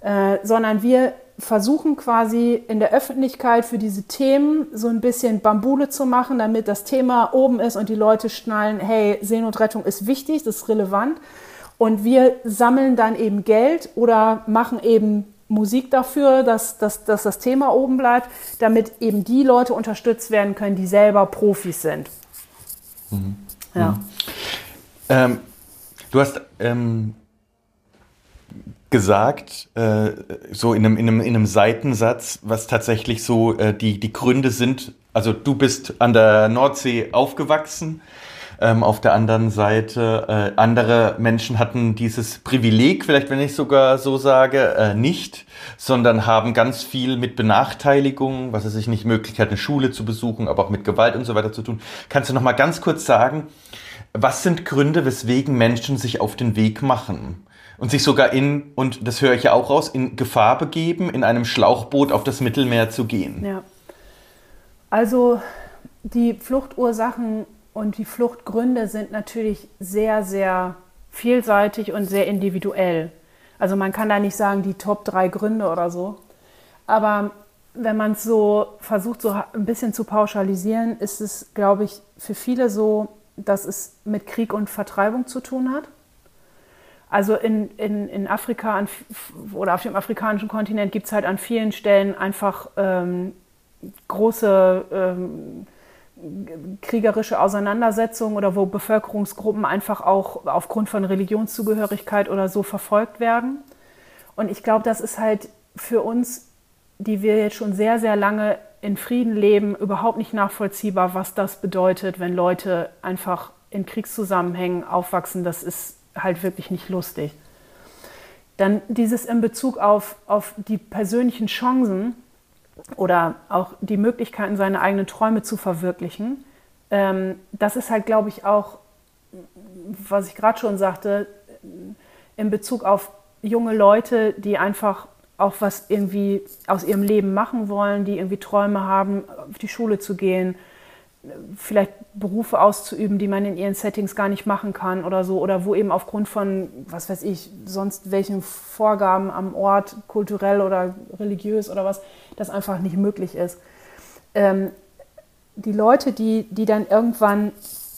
äh, sondern wir versuchen quasi in der Öffentlichkeit für diese Themen so ein bisschen Bambule zu machen, damit das Thema oben ist und die Leute schnallen, hey, Seenotrettung ist wichtig, das ist relevant. Und wir sammeln dann eben Geld oder machen eben Musik dafür, dass, dass, dass das Thema oben bleibt, damit eben die Leute unterstützt werden können, die selber Profis sind. Mhm. Ja. Mhm. Ähm, du hast ähm, gesagt, äh, so in einem, in, einem, in einem Seitensatz, was tatsächlich so äh, die, die Gründe sind. Also du bist an der Nordsee aufgewachsen. Ähm, auf der anderen Seite, äh, andere Menschen hatten dieses Privileg, vielleicht wenn ich sogar so sage, äh, nicht, sondern haben ganz viel mit Benachteiligung, was es sich nicht Möglichkeit, eine Schule zu besuchen, aber auch mit Gewalt und so weiter zu tun. Kannst du noch mal ganz kurz sagen, was sind Gründe, weswegen Menschen sich auf den Weg machen? Und sich sogar in, und das höre ich ja auch raus, in Gefahr begeben, in einem Schlauchboot auf das Mittelmeer zu gehen. Ja. Also die Fluchtursachen und die Fluchtgründe sind natürlich sehr, sehr vielseitig und sehr individuell. Also man kann da nicht sagen, die Top drei Gründe oder so. Aber wenn man es so versucht, so ein bisschen zu pauschalisieren, ist es, glaube ich, für viele so, dass es mit Krieg und Vertreibung zu tun hat. Also in, in, in Afrika an, oder auf dem afrikanischen Kontinent gibt es halt an vielen Stellen einfach ähm, große ähm, kriegerische Auseinandersetzungen oder wo Bevölkerungsgruppen einfach auch aufgrund von Religionszugehörigkeit oder so verfolgt werden. Und ich glaube, das ist halt für uns, die wir jetzt schon sehr, sehr lange in Frieden leben, überhaupt nicht nachvollziehbar, was das bedeutet, wenn Leute einfach in Kriegszusammenhängen aufwachsen. Das ist halt wirklich nicht lustig. Dann dieses in Bezug auf, auf die persönlichen Chancen oder auch die Möglichkeiten, seine eigenen Träume zu verwirklichen. Ähm, das ist halt, glaube ich, auch, was ich gerade schon sagte, in Bezug auf junge Leute, die einfach auch was irgendwie aus ihrem Leben machen wollen, die irgendwie Träume haben, auf die Schule zu gehen, vielleicht Berufe auszuüben, die man in ihren Settings gar nicht machen kann oder so, oder wo eben aufgrund von, was weiß ich, sonst welchen Vorgaben am Ort, kulturell oder religiös oder was, das einfach nicht möglich ist. Ähm, die Leute, die, die dann irgendwann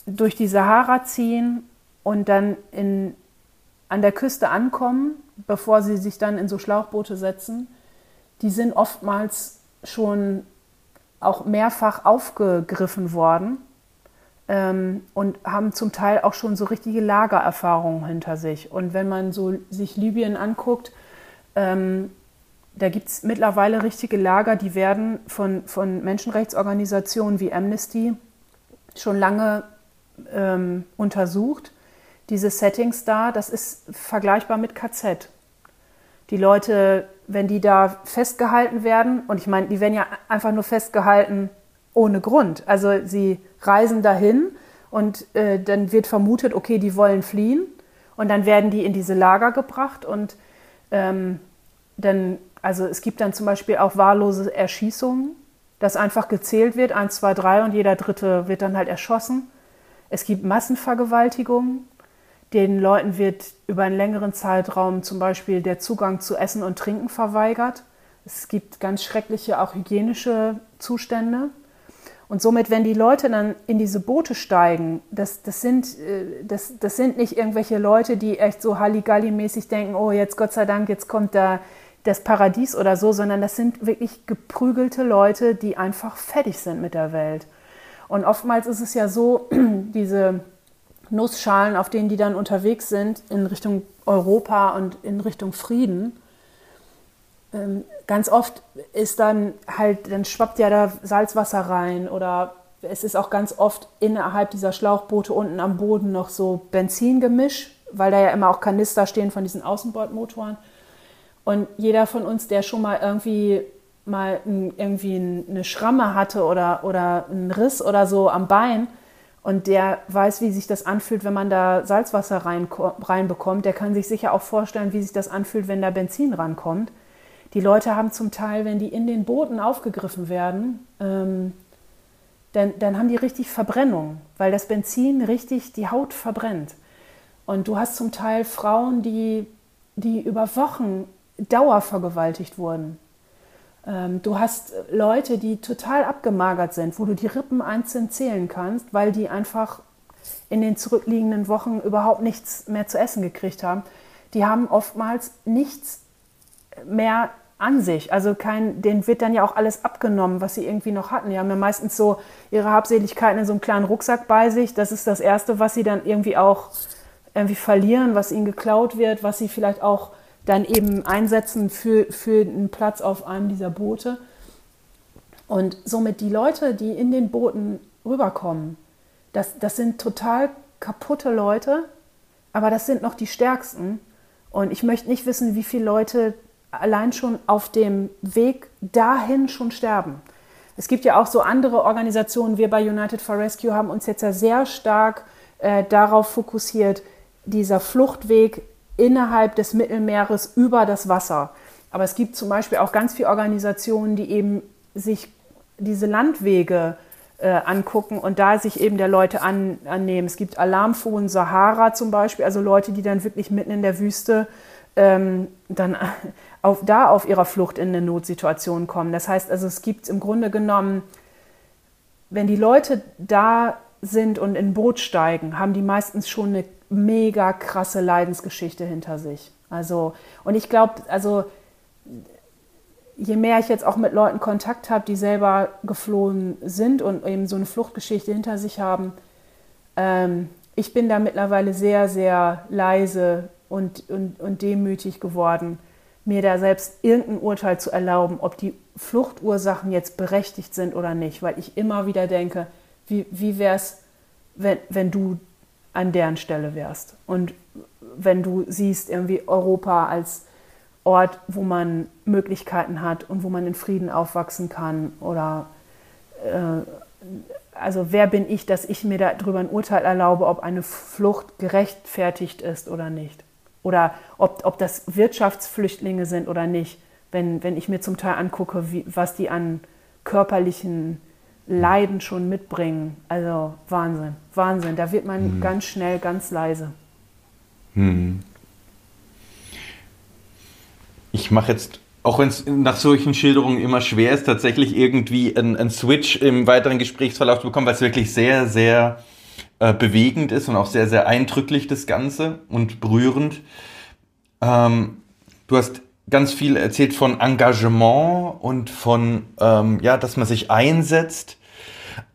durch die Sahara ziehen und dann in, an der Küste ankommen, bevor sie sich dann in so Schlauchboote setzen, die sind oftmals schon auch mehrfach aufgegriffen worden ähm, und haben zum Teil auch schon so richtige Lagererfahrungen hinter sich. Und wenn man so sich Libyen anguckt, ähm, da gibt es mittlerweile richtige Lager, die werden von, von Menschenrechtsorganisationen wie Amnesty schon lange ähm, untersucht. Diese Settings da, das ist vergleichbar mit KZ. Die Leute wenn die da festgehalten werden, und ich meine, die werden ja einfach nur festgehalten ohne Grund. Also sie reisen dahin und äh, dann wird vermutet, okay, die wollen fliehen und dann werden die in diese Lager gebracht und ähm, dann, also es gibt dann zum Beispiel auch wahllose Erschießungen, dass einfach gezählt wird, eins, zwei, drei und jeder Dritte wird dann halt erschossen. Es gibt Massenvergewaltigungen, den Leuten wird über einen längeren Zeitraum zum Beispiel der Zugang zu Essen und Trinken verweigert. Es gibt ganz schreckliche auch hygienische Zustände. Und somit, wenn die Leute dann in diese Boote steigen, das, das, sind, äh, das, das sind nicht irgendwelche Leute, die echt so Halligalli-mäßig denken, oh, jetzt Gott sei Dank, jetzt kommt da das Paradies oder so, sondern das sind wirklich geprügelte Leute, die einfach fertig sind mit der Welt. Und oftmals ist es ja so, (clears throat) diese Nussschalen, auf denen die dann unterwegs sind in Richtung Europa und in Richtung Frieden. Ähm, ganz oft ist dann halt, dann schwappt ja da Salzwasser rein oder es ist auch ganz oft innerhalb dieser Schlauchboote unten am Boden noch so Benzingemisch, weil da ja immer auch Kanister stehen von diesen Außenbordmotoren. Und jeder von uns, der schon mal irgendwie mal irgendwie eine Schramme hatte oder, oder einen Riss oder so am Bein und der weiß, wie sich das anfühlt, wenn man da Salzwasser rein, reinbekommt, der kann sich sicher auch vorstellen, wie sich das anfühlt, wenn da Benzin rankommt. Die Leute haben zum Teil, wenn die in den Booten aufgegriffen werden, ähm, dann, dann haben die richtig Verbrennung, weil das Benzin richtig die Haut verbrennt. Und du hast zum Teil Frauen, die, die über Wochen dauervergewaltigt wurden. Ähm, du hast Leute, die total abgemagert sind, wo du die Rippen einzeln zählen kannst, weil die einfach in den zurückliegenden Wochen überhaupt nichts mehr zu essen gekriegt haben. Die haben oftmals nichts mehr an sich. Also kein, denen wird dann ja auch alles abgenommen, was sie irgendwie noch hatten. Die haben ja meistens so ihre Habseligkeiten in so einem kleinen Rucksack bei sich. Das ist das Erste, was sie dann irgendwie auch irgendwie verlieren, was ihnen geklaut wird, was sie vielleicht auch dann eben einsetzen für, für einen Platz auf einem dieser Boote. Und somit die Leute, die in den Booten rüberkommen, das, das sind total kaputte Leute, aber das sind noch die stärksten. Und ich möchte nicht wissen, wie viele Leute allein schon auf dem Weg dahin schon sterben. Es gibt ja auch so andere Organisationen. Wir bei United for Rescue haben uns jetzt ja sehr stark äh, darauf fokussiert, dieser Fluchtweg innerhalb des Mittelmeeres über das Wasser. Aber es gibt zum Beispiel auch ganz viele Organisationen, die eben sich diese Landwege äh, angucken und da sich eben der Leute an, annehmen. Es gibt Alarmphone Sahara zum Beispiel, also Leute, die dann wirklich mitten in der Wüste ähm, dann (laughs) auf, da auf ihrer Flucht in eine Notsituation kommen. Das heißt also, es gibt im Grunde genommen, wenn die Leute da sind und in ein Boot steigen, haben die meistens schon eine mega krasse Leidensgeschichte hinter sich. Also, und ich glaube, also je mehr ich jetzt auch mit Leuten Kontakt habe, die selber geflohen sind und eben so eine Fluchtgeschichte hinter sich haben, ähm, ich bin da mittlerweile sehr, sehr leise und, und, und demütig geworden, mir da selbst irgendein Urteil zu erlauben, ob die Fluchtursachen jetzt berechtigt sind oder nicht, weil ich immer wieder denke, wie, wie wäre es, wenn, wenn du an deren Stelle wärst. Und wenn du siehst irgendwie Europa als Ort, wo man Möglichkeiten hat und wo man in Frieden aufwachsen kann oder äh, also wer bin ich, dass ich mir darüber ein Urteil erlaube, ob eine Flucht gerechtfertigt ist oder nicht? Oder ob, ob das Wirtschaftsflüchtlinge sind oder nicht, wenn, wenn ich mir zum Teil angucke, wie, was die an körperlichen Leiden schon mitbringen. Also Wahnsinn, Wahnsinn. Da wird man hm. ganz schnell ganz leise. Hm. Ich mache jetzt, auch wenn es nach solchen Schilderungen immer schwer ist, tatsächlich irgendwie einen Switch im weiteren Gesprächsverlauf zu bekommen, weil es wirklich sehr, sehr äh, bewegend ist und auch sehr, sehr eindrücklich das Ganze und berührend. Ähm, du hast ganz viel erzählt von Engagement und von, ähm, ja, dass man sich einsetzt.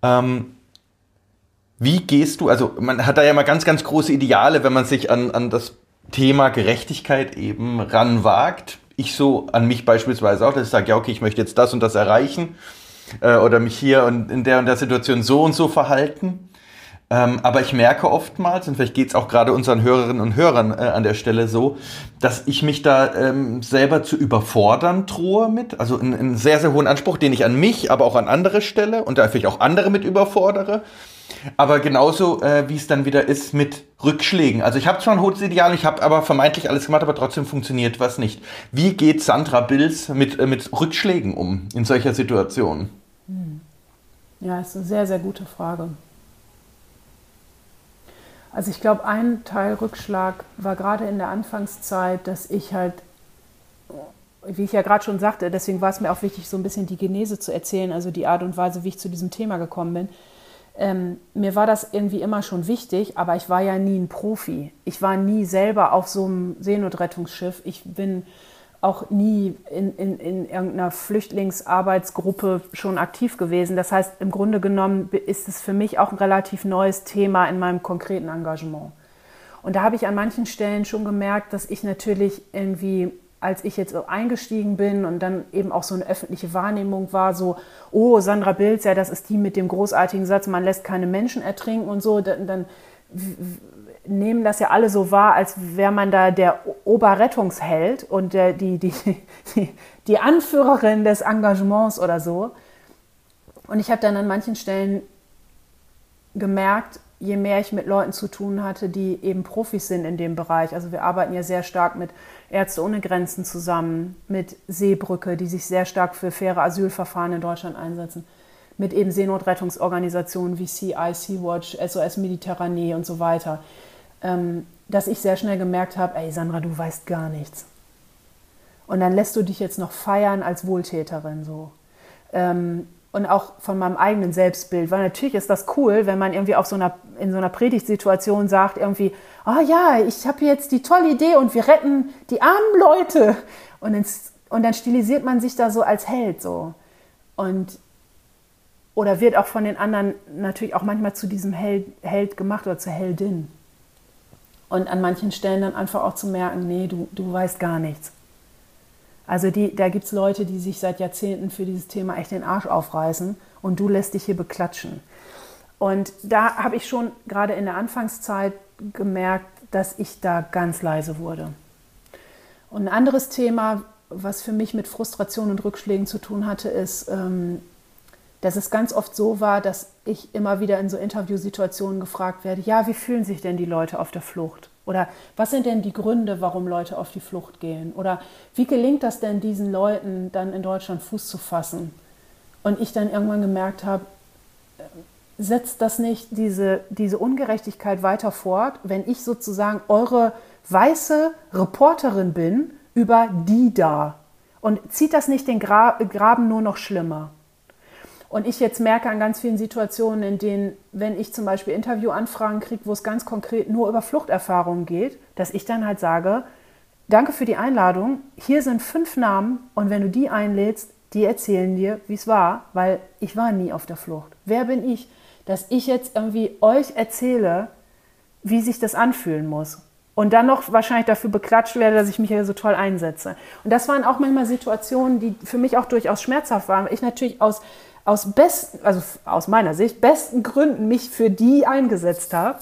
Ähm, wie gehst du, also man hat da ja mal ganz, ganz große Ideale, wenn man sich an, an das Thema Gerechtigkeit eben ranwagt. Ich so an mich beispielsweise auch, dass ich sage, ja, okay, ich möchte jetzt das und das erreichen äh, oder mich hier und in der und der Situation so und so verhalten. Ähm, aber ich merke oftmals, und vielleicht geht es auch gerade unseren Hörerinnen und Hörern äh, an der Stelle so, dass ich mich da ähm, selber zu überfordern drohe mit. Also einen sehr, sehr hohen Anspruch, den ich an mich, aber auch an andere stelle und da vielleicht auch andere mit überfordere. Aber genauso, äh, wie es dann wieder ist mit Rückschlägen. Also ich habe zwar ein hohes Ideal, ich habe aber vermeintlich alles gemacht, aber trotzdem funktioniert was nicht. Wie geht Sandra Bills mit, äh, mit Rückschlägen um in solcher Situation? Hm. Ja, ist eine sehr, sehr gute Frage. Also ich glaube, ein Teil Rückschlag war gerade in der Anfangszeit, dass ich halt, wie ich ja gerade schon sagte, deswegen war es mir auch wichtig, so ein bisschen die Genese zu erzählen, also die Art und Weise, wie ich zu diesem Thema gekommen bin. Ähm, mir war das irgendwie immer schon wichtig, aber ich war ja nie ein Profi. Ich war nie selber auf so einem Seenotrettungsschiff. Ich bin auch nie in, in, in irgendeiner Flüchtlingsarbeitsgruppe schon aktiv gewesen. Das heißt, im Grunde genommen ist es für mich auch ein relativ neues Thema in meinem konkreten Engagement. Und da habe ich an manchen Stellen schon gemerkt, dass ich natürlich irgendwie, als ich jetzt eingestiegen bin und dann eben auch so eine öffentliche Wahrnehmung war, so, oh, Sandra Bilz, ja, das ist die mit dem großartigen Satz, man lässt keine Menschen ertrinken und so, dann, dann nehmen das ja alle so wahr, als wäre man da der Oberrettungsheld und der, die, die, die, die Anführerin des Engagements oder so. Und ich habe dann an manchen Stellen gemerkt, je mehr ich mit Leuten zu tun hatte, die eben Profis sind in dem Bereich. Also wir arbeiten ja sehr stark mit Ärzte ohne Grenzen zusammen, mit Seebrücke, die sich sehr stark für faire Asylverfahren in Deutschland einsetzen, mit eben Seenotrettungsorganisationen wie CI, Sea-Watch, SOS Mediterranee und so weiter, dass ich sehr schnell gemerkt habe, ey Sandra, du weißt gar nichts. Und dann lässt du dich jetzt noch feiern als Wohltäterin so. Ähm, und auch von meinem eigenen Selbstbild, weil natürlich ist das cool, wenn man irgendwie auf so einer, in so einer Predigtsituation sagt, irgendwie, oh ja, ich habe jetzt die tolle Idee und wir retten die armen Leute. Und, ins, und dann stilisiert man sich da so als Held so. Und, oder wird auch von den anderen natürlich auch manchmal zu diesem Held, Held gemacht oder zur Heldin. Und an manchen Stellen dann einfach auch zu merken, nee, du, du weißt gar nichts. Also die, da gibt es Leute, die sich seit Jahrzehnten für dieses Thema echt den Arsch aufreißen und du lässt dich hier beklatschen. Und da habe ich schon gerade in der Anfangszeit gemerkt, dass ich da ganz leise wurde. Und ein anderes Thema, was für mich mit Frustration und Rückschlägen zu tun hatte, ist, ähm, dass es ganz oft so war, dass ich immer wieder in so Interviewsituationen gefragt werde, ja, wie fühlen sich denn die Leute auf der Flucht? Oder was sind denn die Gründe, warum Leute auf die Flucht gehen? Oder wie gelingt das denn diesen Leuten dann in Deutschland Fuß zu fassen? Und ich dann irgendwann gemerkt habe, äh, setzt das nicht diese, diese Ungerechtigkeit weiter fort, wenn ich sozusagen eure weiße Reporterin bin über die da? Und zieht das nicht den Gra Graben nur noch schlimmer? Und ich jetzt merke an ganz vielen Situationen, in denen, wenn ich zum Beispiel Interviewanfragen kriege, wo es ganz konkret nur über Fluchterfahrungen geht, dass ich dann halt sage, danke für die Einladung, hier sind fünf Namen und wenn du die einlädst, die erzählen dir, wie es war, weil ich war nie auf der Flucht. Wer bin ich, dass ich jetzt irgendwie euch erzähle, wie sich das anfühlen muss? Und dann noch wahrscheinlich dafür beklatscht werde, dass ich mich hier so toll einsetze. Und das waren auch manchmal Situationen, die für mich auch durchaus schmerzhaft waren, weil ich natürlich aus aus besten, also aus meiner Sicht, besten Gründen mich für die eingesetzt habe.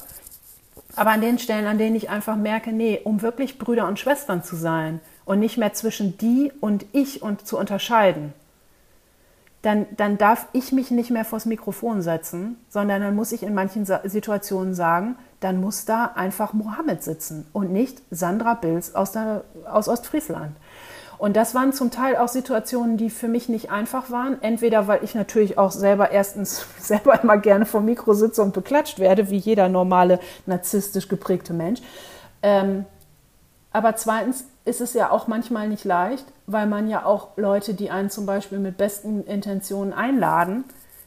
Aber an den Stellen, an denen ich einfach merke, nee, um wirklich Brüder und Schwestern zu sein und nicht mehr zwischen die und ich und zu unterscheiden, dann, dann darf ich mich nicht mehr vors Mikrofon setzen, sondern dann muss ich in manchen Situationen sagen, dann muss da einfach Mohammed sitzen und nicht Sandra Bills aus, der, aus Ostfriesland. Und das waren zum Teil auch Situationen, die für mich nicht einfach waren. Entweder, weil ich natürlich auch selber erstens (laughs) selber immer gerne vor Mikro sitze und beklatscht werde, wie jeder normale narzisstisch geprägte Mensch. Ähm, aber zweitens ist es ja auch manchmal nicht leicht, weil man ja auch Leute, die einen zum Beispiel mit besten Intentionen einladen,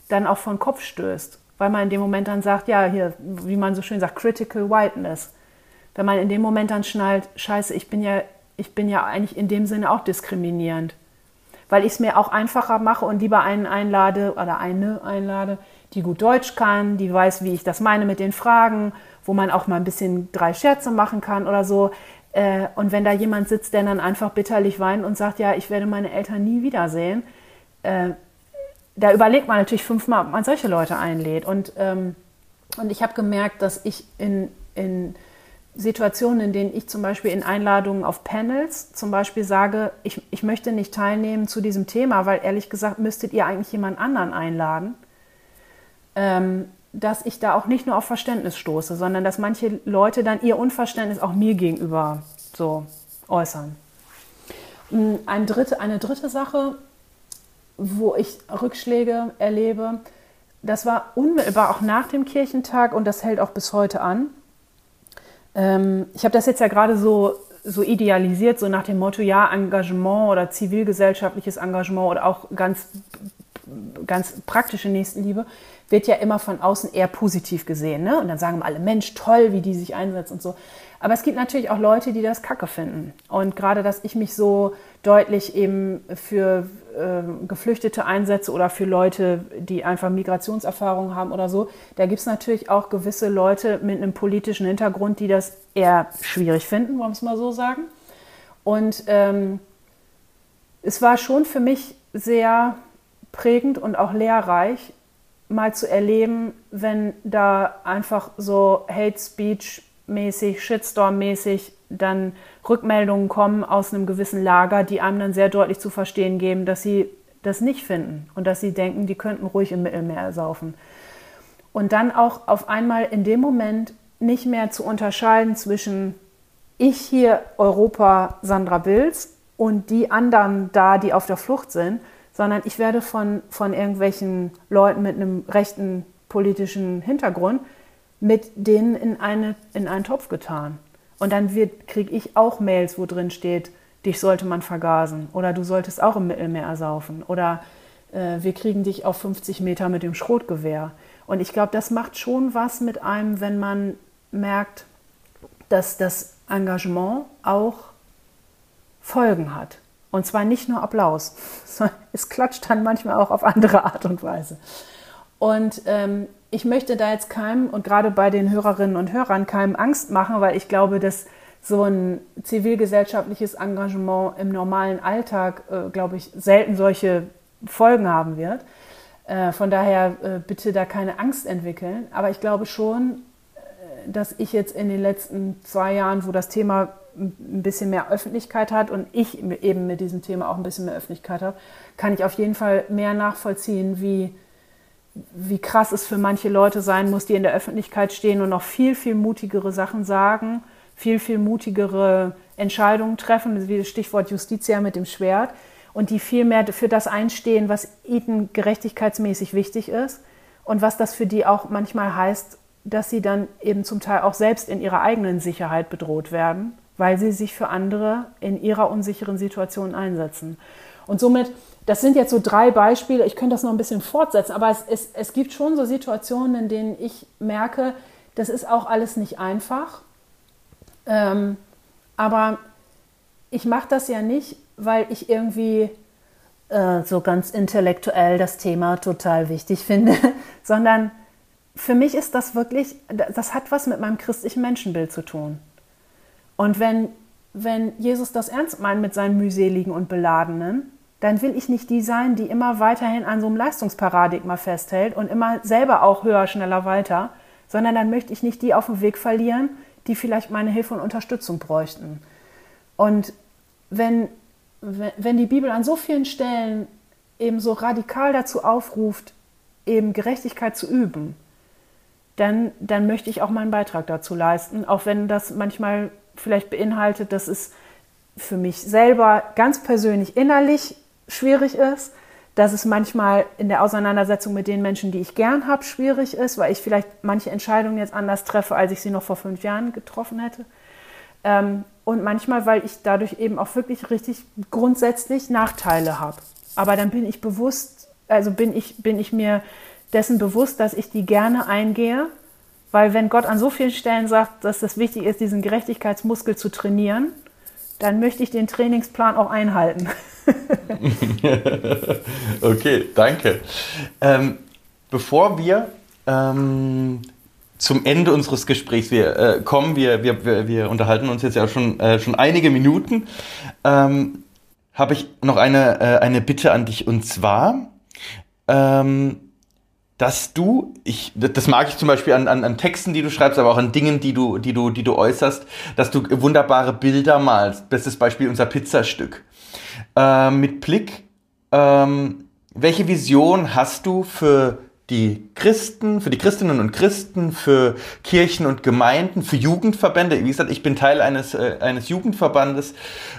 dann auch von Kopf stößt. Weil man in dem Moment dann sagt, ja, hier, wie man so schön sagt, critical whiteness. Wenn man in dem Moment dann schnallt, scheiße, ich bin ja ich bin ja eigentlich in dem Sinne auch diskriminierend, weil ich es mir auch einfacher mache und lieber einen einlade oder eine einlade, die gut Deutsch kann, die weiß, wie ich das meine mit den Fragen, wo man auch mal ein bisschen drei Scherze machen kann oder so. Äh, und wenn da jemand sitzt, der dann einfach bitterlich weint und sagt, ja, ich werde meine Eltern nie wiedersehen, äh, da überlegt man natürlich fünfmal, ob man solche Leute einlädt. Und, ähm, und ich habe gemerkt, dass ich in, in Situationen, in denen ich zum Beispiel in Einladungen auf Panels zum Beispiel sage, ich, ich möchte nicht teilnehmen zu diesem Thema, weil ehrlich gesagt müsstet ihr eigentlich jemand anderen einladen, ähm, dass ich da auch nicht nur auf Verständnis stoße, sondern dass manche Leute dann ihr Unverständnis auch mir gegenüber so äußern. Hm, ein dritte, eine dritte Sache, wo ich Rückschläge erlebe, das war unmittelbar auch nach dem Kirchentag und das hält auch bis heute an ähm, ich habe das jetzt ja gerade so, so idealisiert, so nach dem Motto, ja, Engagement oder zivilgesellschaftliches Engagement oder auch ganz, ganz praktische Nächstenliebe wird ja immer von außen eher positiv gesehen. Ne? Und dann sagen alle, Mensch, toll, wie die sich einsetzen und so. Aber es gibt natürlich auch Leute, die das kacke finden. Und gerade, dass ich mich so deutlich eben für äh, Geflüchtete einsetze oder für Leute, die einfach Migrationserfahrung haben oder so, da gibt es natürlich auch gewisse Leute mit einem politischen Hintergrund, die das eher schwierig finden, wollen wir es mal so sagen. Und ähm, es war schon für mich sehr prägend und auch lehrreich, mal zu erleben, wenn da einfach so Hate Speech mäßig, Shitstorm-mäßig dann Rückmeldungen kommen aus einem gewissen Lager, die einem dann sehr deutlich zu verstehen geben, dass sie das nicht finden und dass sie denken, die könnten ruhig im Mittelmeer saufen. Und dann auch auf einmal in dem Moment nicht mehr zu unterscheiden zwischen ich hier Europa Sandra Bills und die anderen da, die auf der Flucht sind, sondern ich werde von, von irgendwelchen Leuten mit einem rechten politischen Hintergrund mit denen in, eine, in einen Topf getan. Und dann kriege ich auch Mails, wo drin steht, dich sollte man vergasen oder du solltest auch im Mittelmeer ersaufen oder äh, wir kriegen dich auf 50 Meter mit dem Schrotgewehr. Und ich glaube, das macht schon was mit einem, wenn man merkt, dass das Engagement auch Folgen hat. Und zwar nicht nur Applaus, (laughs) sondern es klatscht dann manchmal auch auf andere Art und Weise. Und ähm, ich möchte da jetzt keinem und gerade bei den Hörerinnen und Hörern keinem Angst machen, weil ich glaube, dass so ein zivilgesellschaftliches Engagement im normalen Alltag, äh, glaube ich, selten solche Folgen haben wird. Äh, von daher äh, bitte da keine Angst entwickeln. Aber ich glaube schon, äh, dass ich jetzt in den letzten zwei Jahren, wo das Thema ein bisschen mehr Öffentlichkeit hat und ich eben mit diesem Thema auch ein bisschen mehr Öffentlichkeit habe, kann ich auf jeden Fall mehr nachvollziehen, wie, wie krass es für manche Leute sein muss, die in der Öffentlichkeit stehen und noch viel, viel mutigere Sachen sagen, viel, viel mutigere Entscheidungen treffen, wie das Stichwort Justitia mit dem Schwert, und die viel mehr für das einstehen, was ihnen gerechtigkeitsmäßig wichtig ist und was das für die auch manchmal heißt, dass sie dann eben zum Teil auch selbst in ihrer eigenen Sicherheit bedroht werden, weil sie sich für andere in ihrer unsicheren Situation einsetzen. Und somit, das sind jetzt so drei Beispiele, ich könnte das noch ein bisschen fortsetzen, aber es, es, es gibt schon so Situationen, in denen ich merke, das ist auch alles nicht einfach. Ähm, aber ich mache das ja nicht, weil ich irgendwie äh, so ganz intellektuell das Thema total wichtig finde, (laughs) sondern für mich ist das wirklich, das hat was mit meinem christlichen Menschenbild zu tun. Und wenn, wenn Jesus das ernst meint mit seinen mühseligen und beladenen, dann will ich nicht die sein, die immer weiterhin an so einem Leistungsparadigma festhält und immer selber auch höher, schneller, weiter, sondern dann möchte ich nicht die auf dem Weg verlieren, die vielleicht meine Hilfe und Unterstützung bräuchten. Und wenn wenn die Bibel an so vielen Stellen eben so radikal dazu aufruft, eben Gerechtigkeit zu üben, dann, dann möchte ich auch meinen Beitrag dazu leisten, auch wenn das manchmal vielleicht beinhaltet, dass es für mich selber ganz persönlich innerlich schwierig ist, dass es manchmal in der Auseinandersetzung mit den Menschen, die ich gern habe, schwierig ist, weil ich vielleicht manche Entscheidungen jetzt anders treffe, als ich sie noch vor fünf Jahren getroffen hätte. Ähm, und manchmal, weil ich dadurch eben auch wirklich richtig grundsätzlich Nachteile habe. Aber dann bin ich bewusst, also bin ich, bin ich mir dessen bewusst, dass ich die gerne eingehe, weil wenn Gott an so vielen Stellen sagt, dass das wichtig ist, diesen Gerechtigkeitsmuskel zu trainieren, dann möchte ich den Trainingsplan auch einhalten. (laughs) okay, danke. Ähm, bevor wir ähm, zum Ende unseres Gesprächs wir, äh, kommen. Wir, wir, wir, unterhalten uns jetzt ja schon, äh, schon einige Minuten. Ähm, Habe ich noch eine, äh, eine Bitte an dich und zwar, ähm, dass du, ich, das mag ich zum Beispiel an, an, an Texten, die du schreibst, aber auch an Dingen, die du, die du, die du äußerst, dass du wunderbare Bilder malst. Bestes Beispiel unser Pizzastück. Äh, mit Blick, ähm, welche Vision hast du für die Christen, für die Christinnen und Christen, für Kirchen und Gemeinden, für Jugendverbände. Wie gesagt, ich bin Teil eines, äh, eines Jugendverbandes,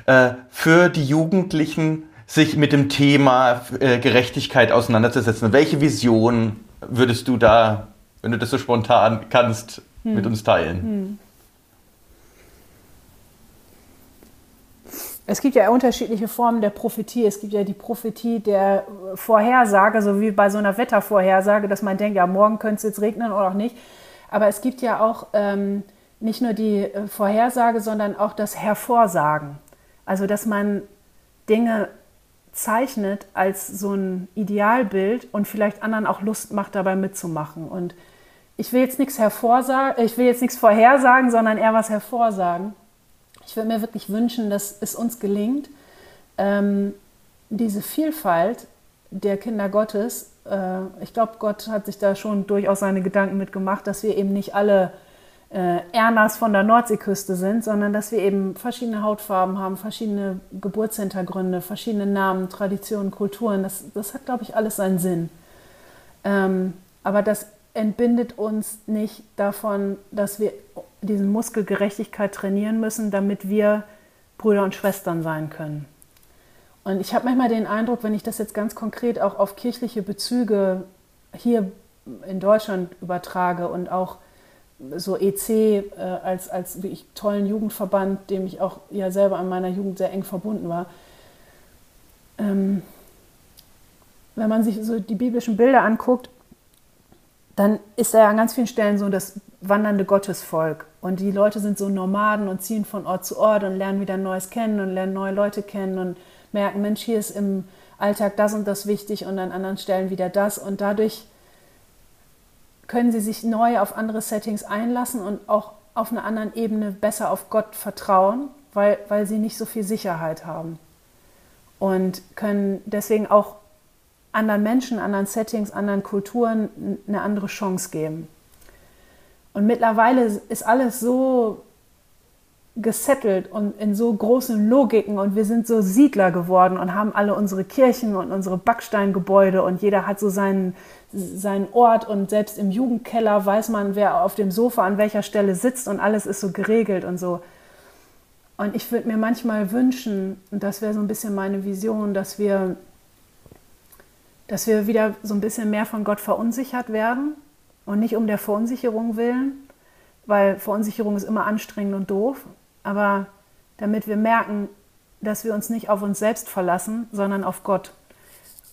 äh, für die Jugendlichen, sich mit dem Thema äh, Gerechtigkeit auseinanderzusetzen. Welche Vision würdest du da, wenn du das so spontan kannst, hm. mit uns teilen? Hm. Es gibt ja unterschiedliche Formen der Prophetie. Es gibt ja die Prophetie der Vorhersage, so wie bei so einer Wettervorhersage, dass man denkt, ja, morgen könnte es jetzt regnen oder auch nicht. Aber es gibt ja auch ähm, nicht nur die äh, Vorhersage, sondern auch das Hervorsagen. Also, dass man Dinge zeichnet als so ein Idealbild und vielleicht anderen auch Lust macht, dabei mitzumachen. Und ich will jetzt nichts hervorsagen, ich will jetzt nichts vorhersagen, sondern eher was hervorsagen. Ich würde mir wirklich wünschen, dass es uns gelingt, ähm, diese Vielfalt der Kinder Gottes, äh, ich glaube, Gott hat sich da schon durchaus seine Gedanken mitgemacht, dass wir eben nicht alle äh, Ernas von der Nordseeküste sind, sondern dass wir eben verschiedene Hautfarben haben, verschiedene Geburtshintergründe, verschiedene Namen, Traditionen, Kulturen. Das, das hat, glaube ich, alles seinen Sinn. Ähm, aber das entbindet uns nicht davon, dass wir diesen Muskel Gerechtigkeit trainieren müssen, damit wir Brüder und Schwestern sein können. Und ich habe manchmal den Eindruck, wenn ich das jetzt ganz konkret auch auf kirchliche Bezüge hier in Deutschland übertrage und auch so EC äh, als, als wirklich tollen Jugendverband, dem ich auch ja selber an meiner Jugend sehr eng verbunden war. Ähm, wenn man sich so die biblischen Bilder anguckt, dann ist ja an ganz vielen Stellen so das wandernde Gottesvolk. Und die Leute sind so Nomaden und ziehen von Ort zu Ort und lernen wieder Neues kennen und lernen neue Leute kennen und merken, Mensch, hier ist im Alltag das und das wichtig und an anderen Stellen wieder das. Und dadurch können sie sich neu auf andere Settings einlassen und auch auf einer anderen Ebene besser auf Gott vertrauen, weil, weil sie nicht so viel Sicherheit haben. Und können deswegen auch anderen Menschen, anderen Settings, anderen Kulturen eine andere Chance geben. Und mittlerweile ist alles so gesettelt und in so großen Logiken und wir sind so Siedler geworden und haben alle unsere Kirchen und unsere Backsteingebäude und jeder hat so seinen, seinen Ort und selbst im Jugendkeller weiß man, wer auf dem Sofa an welcher Stelle sitzt und alles ist so geregelt und so. Und ich würde mir manchmal wünschen, und das wäre so ein bisschen meine Vision, dass wir dass wir wieder so ein bisschen mehr von Gott verunsichert werden und nicht um der Verunsicherung willen, weil Verunsicherung ist immer anstrengend und doof, aber damit wir merken, dass wir uns nicht auf uns selbst verlassen, sondern auf Gott.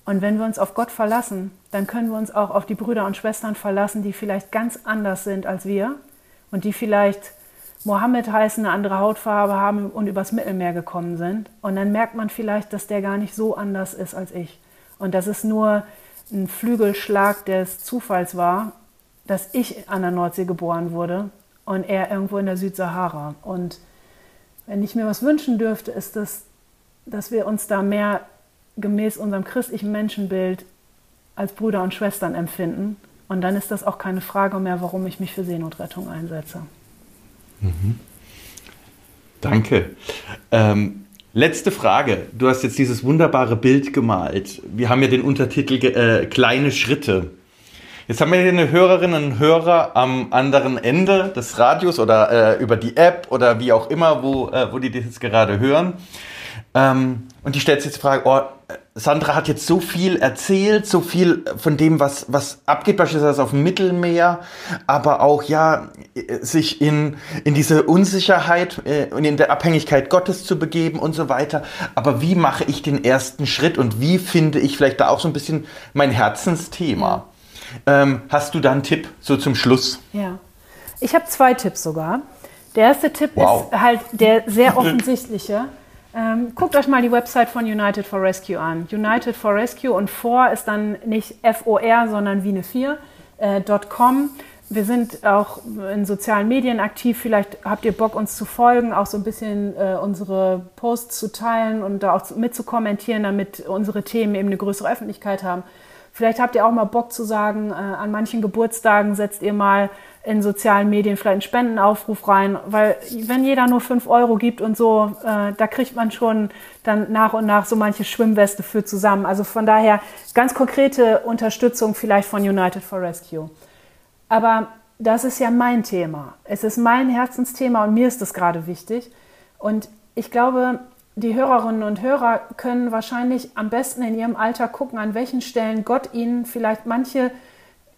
Und wenn wir uns auf Gott verlassen, dann können wir uns auch auf die Brüder und Schwestern verlassen, die vielleicht ganz anders sind als wir und die vielleicht Mohammed heißen, eine andere Hautfarbe haben und übers Mittelmeer gekommen sind. Und dann merkt man vielleicht, dass der gar nicht so anders ist als ich. Und dass es nur ein Flügelschlag des Zufalls war, dass ich an der Nordsee geboren wurde und er irgendwo in der Südsahara. Und wenn ich mir was wünschen dürfte, ist das, dass wir uns da mehr gemäß unserem christlichen Menschenbild als Brüder und Schwestern empfinden. Und dann ist das auch keine Frage mehr, warum ich mich für Seenotrettung einsetze. Mhm. Danke. Ähm, Letzte Frage. Du hast jetzt dieses wunderbare Bild gemalt. Wir haben ja den Untertitel äh, Kleine Schritte. Jetzt haben wir hier eine Hörerin und Hörer am anderen Ende des Radios oder äh, über die App oder wie auch immer, wo, äh, wo die das jetzt gerade hören. Ähm, und die stellt sich jetzt die Frage, oh, Sandra hat jetzt so viel erzählt, so viel von dem, was, was abgeht, beispielsweise auf dem Mittelmeer, aber auch, ja, sich in, in diese Unsicherheit äh, und in der Abhängigkeit Gottes zu begeben und so weiter. Aber wie mache ich den ersten Schritt und wie finde ich vielleicht da auch so ein bisschen mein Herzensthema? Ähm, hast du da einen Tipp so zum Schluss? Ja, ich habe zwei Tipps sogar. Der erste Tipp wow. ist halt der sehr offensichtliche. Ähm, guckt euch mal die Website von United for Rescue an. United for Rescue und for ist dann nicht FOR, sondern wie eine 4, äh, .com. Wir sind auch in sozialen Medien aktiv. Vielleicht habt ihr Bock, uns zu folgen, auch so ein bisschen äh, unsere Posts zu teilen und da auch mitzukommentieren, damit unsere Themen eben eine größere Öffentlichkeit haben. Vielleicht habt ihr auch mal Bock zu sagen, äh, an manchen Geburtstagen setzt ihr mal in sozialen Medien vielleicht einen Spendenaufruf rein, weil wenn jeder nur fünf Euro gibt und so, äh, da kriegt man schon dann nach und nach so manche Schwimmweste für zusammen. Also von daher ganz konkrete Unterstützung vielleicht von United for Rescue. Aber das ist ja mein Thema. Es ist mein Herzensthema und mir ist das gerade wichtig. Und ich glaube, die Hörerinnen und Hörer können wahrscheinlich am besten in ihrem Alter gucken, an welchen Stellen Gott ihnen vielleicht manche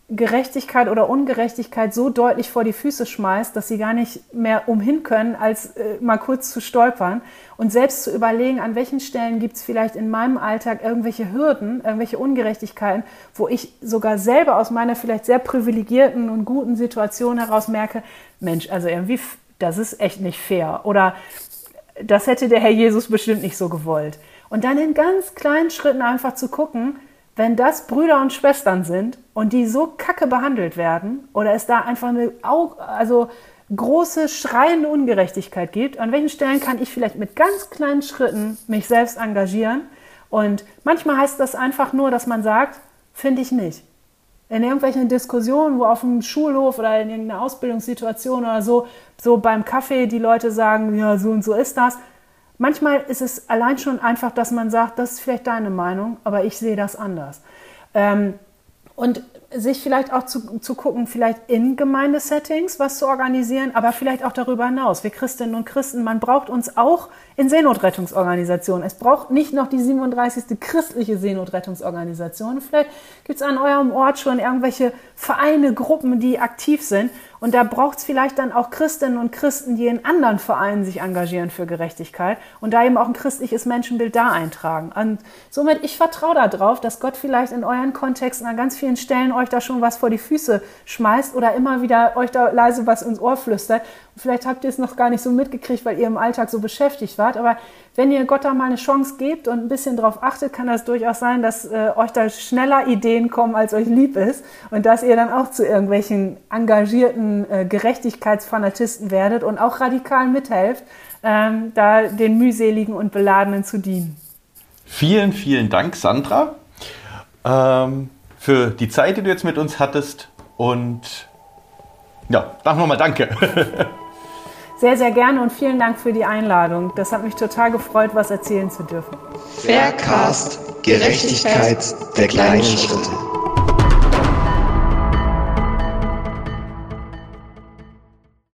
Gerechtigkeit oder Ungerechtigkeit so deutlich vor die Füße schmeißt, dass sie gar nicht mehr umhin können, als äh, mal kurz zu stolpern. Und selbst zu überlegen, an welchen Stellen gibt es vielleicht in meinem Alltag irgendwelche Hürden, irgendwelche Ungerechtigkeiten, wo ich sogar selber aus meiner vielleicht sehr privilegierten und guten Situation heraus merke, Mensch, also irgendwie, das ist echt nicht fair. Oder das hätte der Herr Jesus bestimmt nicht so gewollt. Und dann in ganz kleinen Schritten einfach zu gucken, wenn das Brüder und Schwestern sind und die so kacke behandelt werden oder es da einfach eine also große schreiende Ungerechtigkeit gibt, an welchen Stellen kann ich vielleicht mit ganz kleinen Schritten mich selbst engagieren? Und manchmal heißt das einfach nur, dass man sagt, finde ich nicht. In irgendwelchen Diskussionen, wo auf dem Schulhof oder in irgendeiner Ausbildungssituation oder so, so beim Kaffee die Leute sagen, ja, so und so ist das. Manchmal ist es allein schon einfach, dass man sagt, das ist vielleicht deine Meinung, aber ich sehe das anders. Ähm, und sich vielleicht auch zu, zu gucken, vielleicht in Gemeindesettings was zu organisieren, aber vielleicht auch darüber hinaus. Wir Christinnen und Christen, man braucht uns auch in Seenotrettungsorganisationen. Es braucht nicht noch die 37. christliche Seenotrettungsorganisation. Vielleicht gibt es an eurem Ort schon irgendwelche Vereine, Gruppen, die aktiv sind. Und da braucht es vielleicht dann auch Christinnen und Christen, die in anderen Vereinen sich engagieren für Gerechtigkeit und da eben auch ein christliches Menschenbild da eintragen. Und somit, ich vertraue darauf, dass Gott vielleicht in euren Kontexten an ganz vielen Stellen euch da schon was vor die Füße schmeißt oder immer wieder euch da leise was ins Ohr flüstert. Vielleicht habt ihr es noch gar nicht so mitgekriegt, weil ihr im Alltag so beschäftigt wart. Aber wenn ihr Gott da mal eine Chance gebt und ein bisschen drauf achtet, kann das durchaus sein, dass äh, euch da schneller Ideen kommen, als euch lieb ist und dass ihr dann auch zu irgendwelchen engagierten äh, Gerechtigkeitsfanatisten werdet und auch radikal mithelft, ähm, da den mühseligen und beladenen zu dienen. Vielen, vielen Dank, Sandra, ähm, für die Zeit, die du jetzt mit uns hattest und ja, sag nochmal Danke. (laughs) Sehr, sehr gerne und vielen Dank für die Einladung. Das hat mich total gefreut, was erzählen zu dürfen. Faircast, Gerechtigkeit der kleinen Schritte.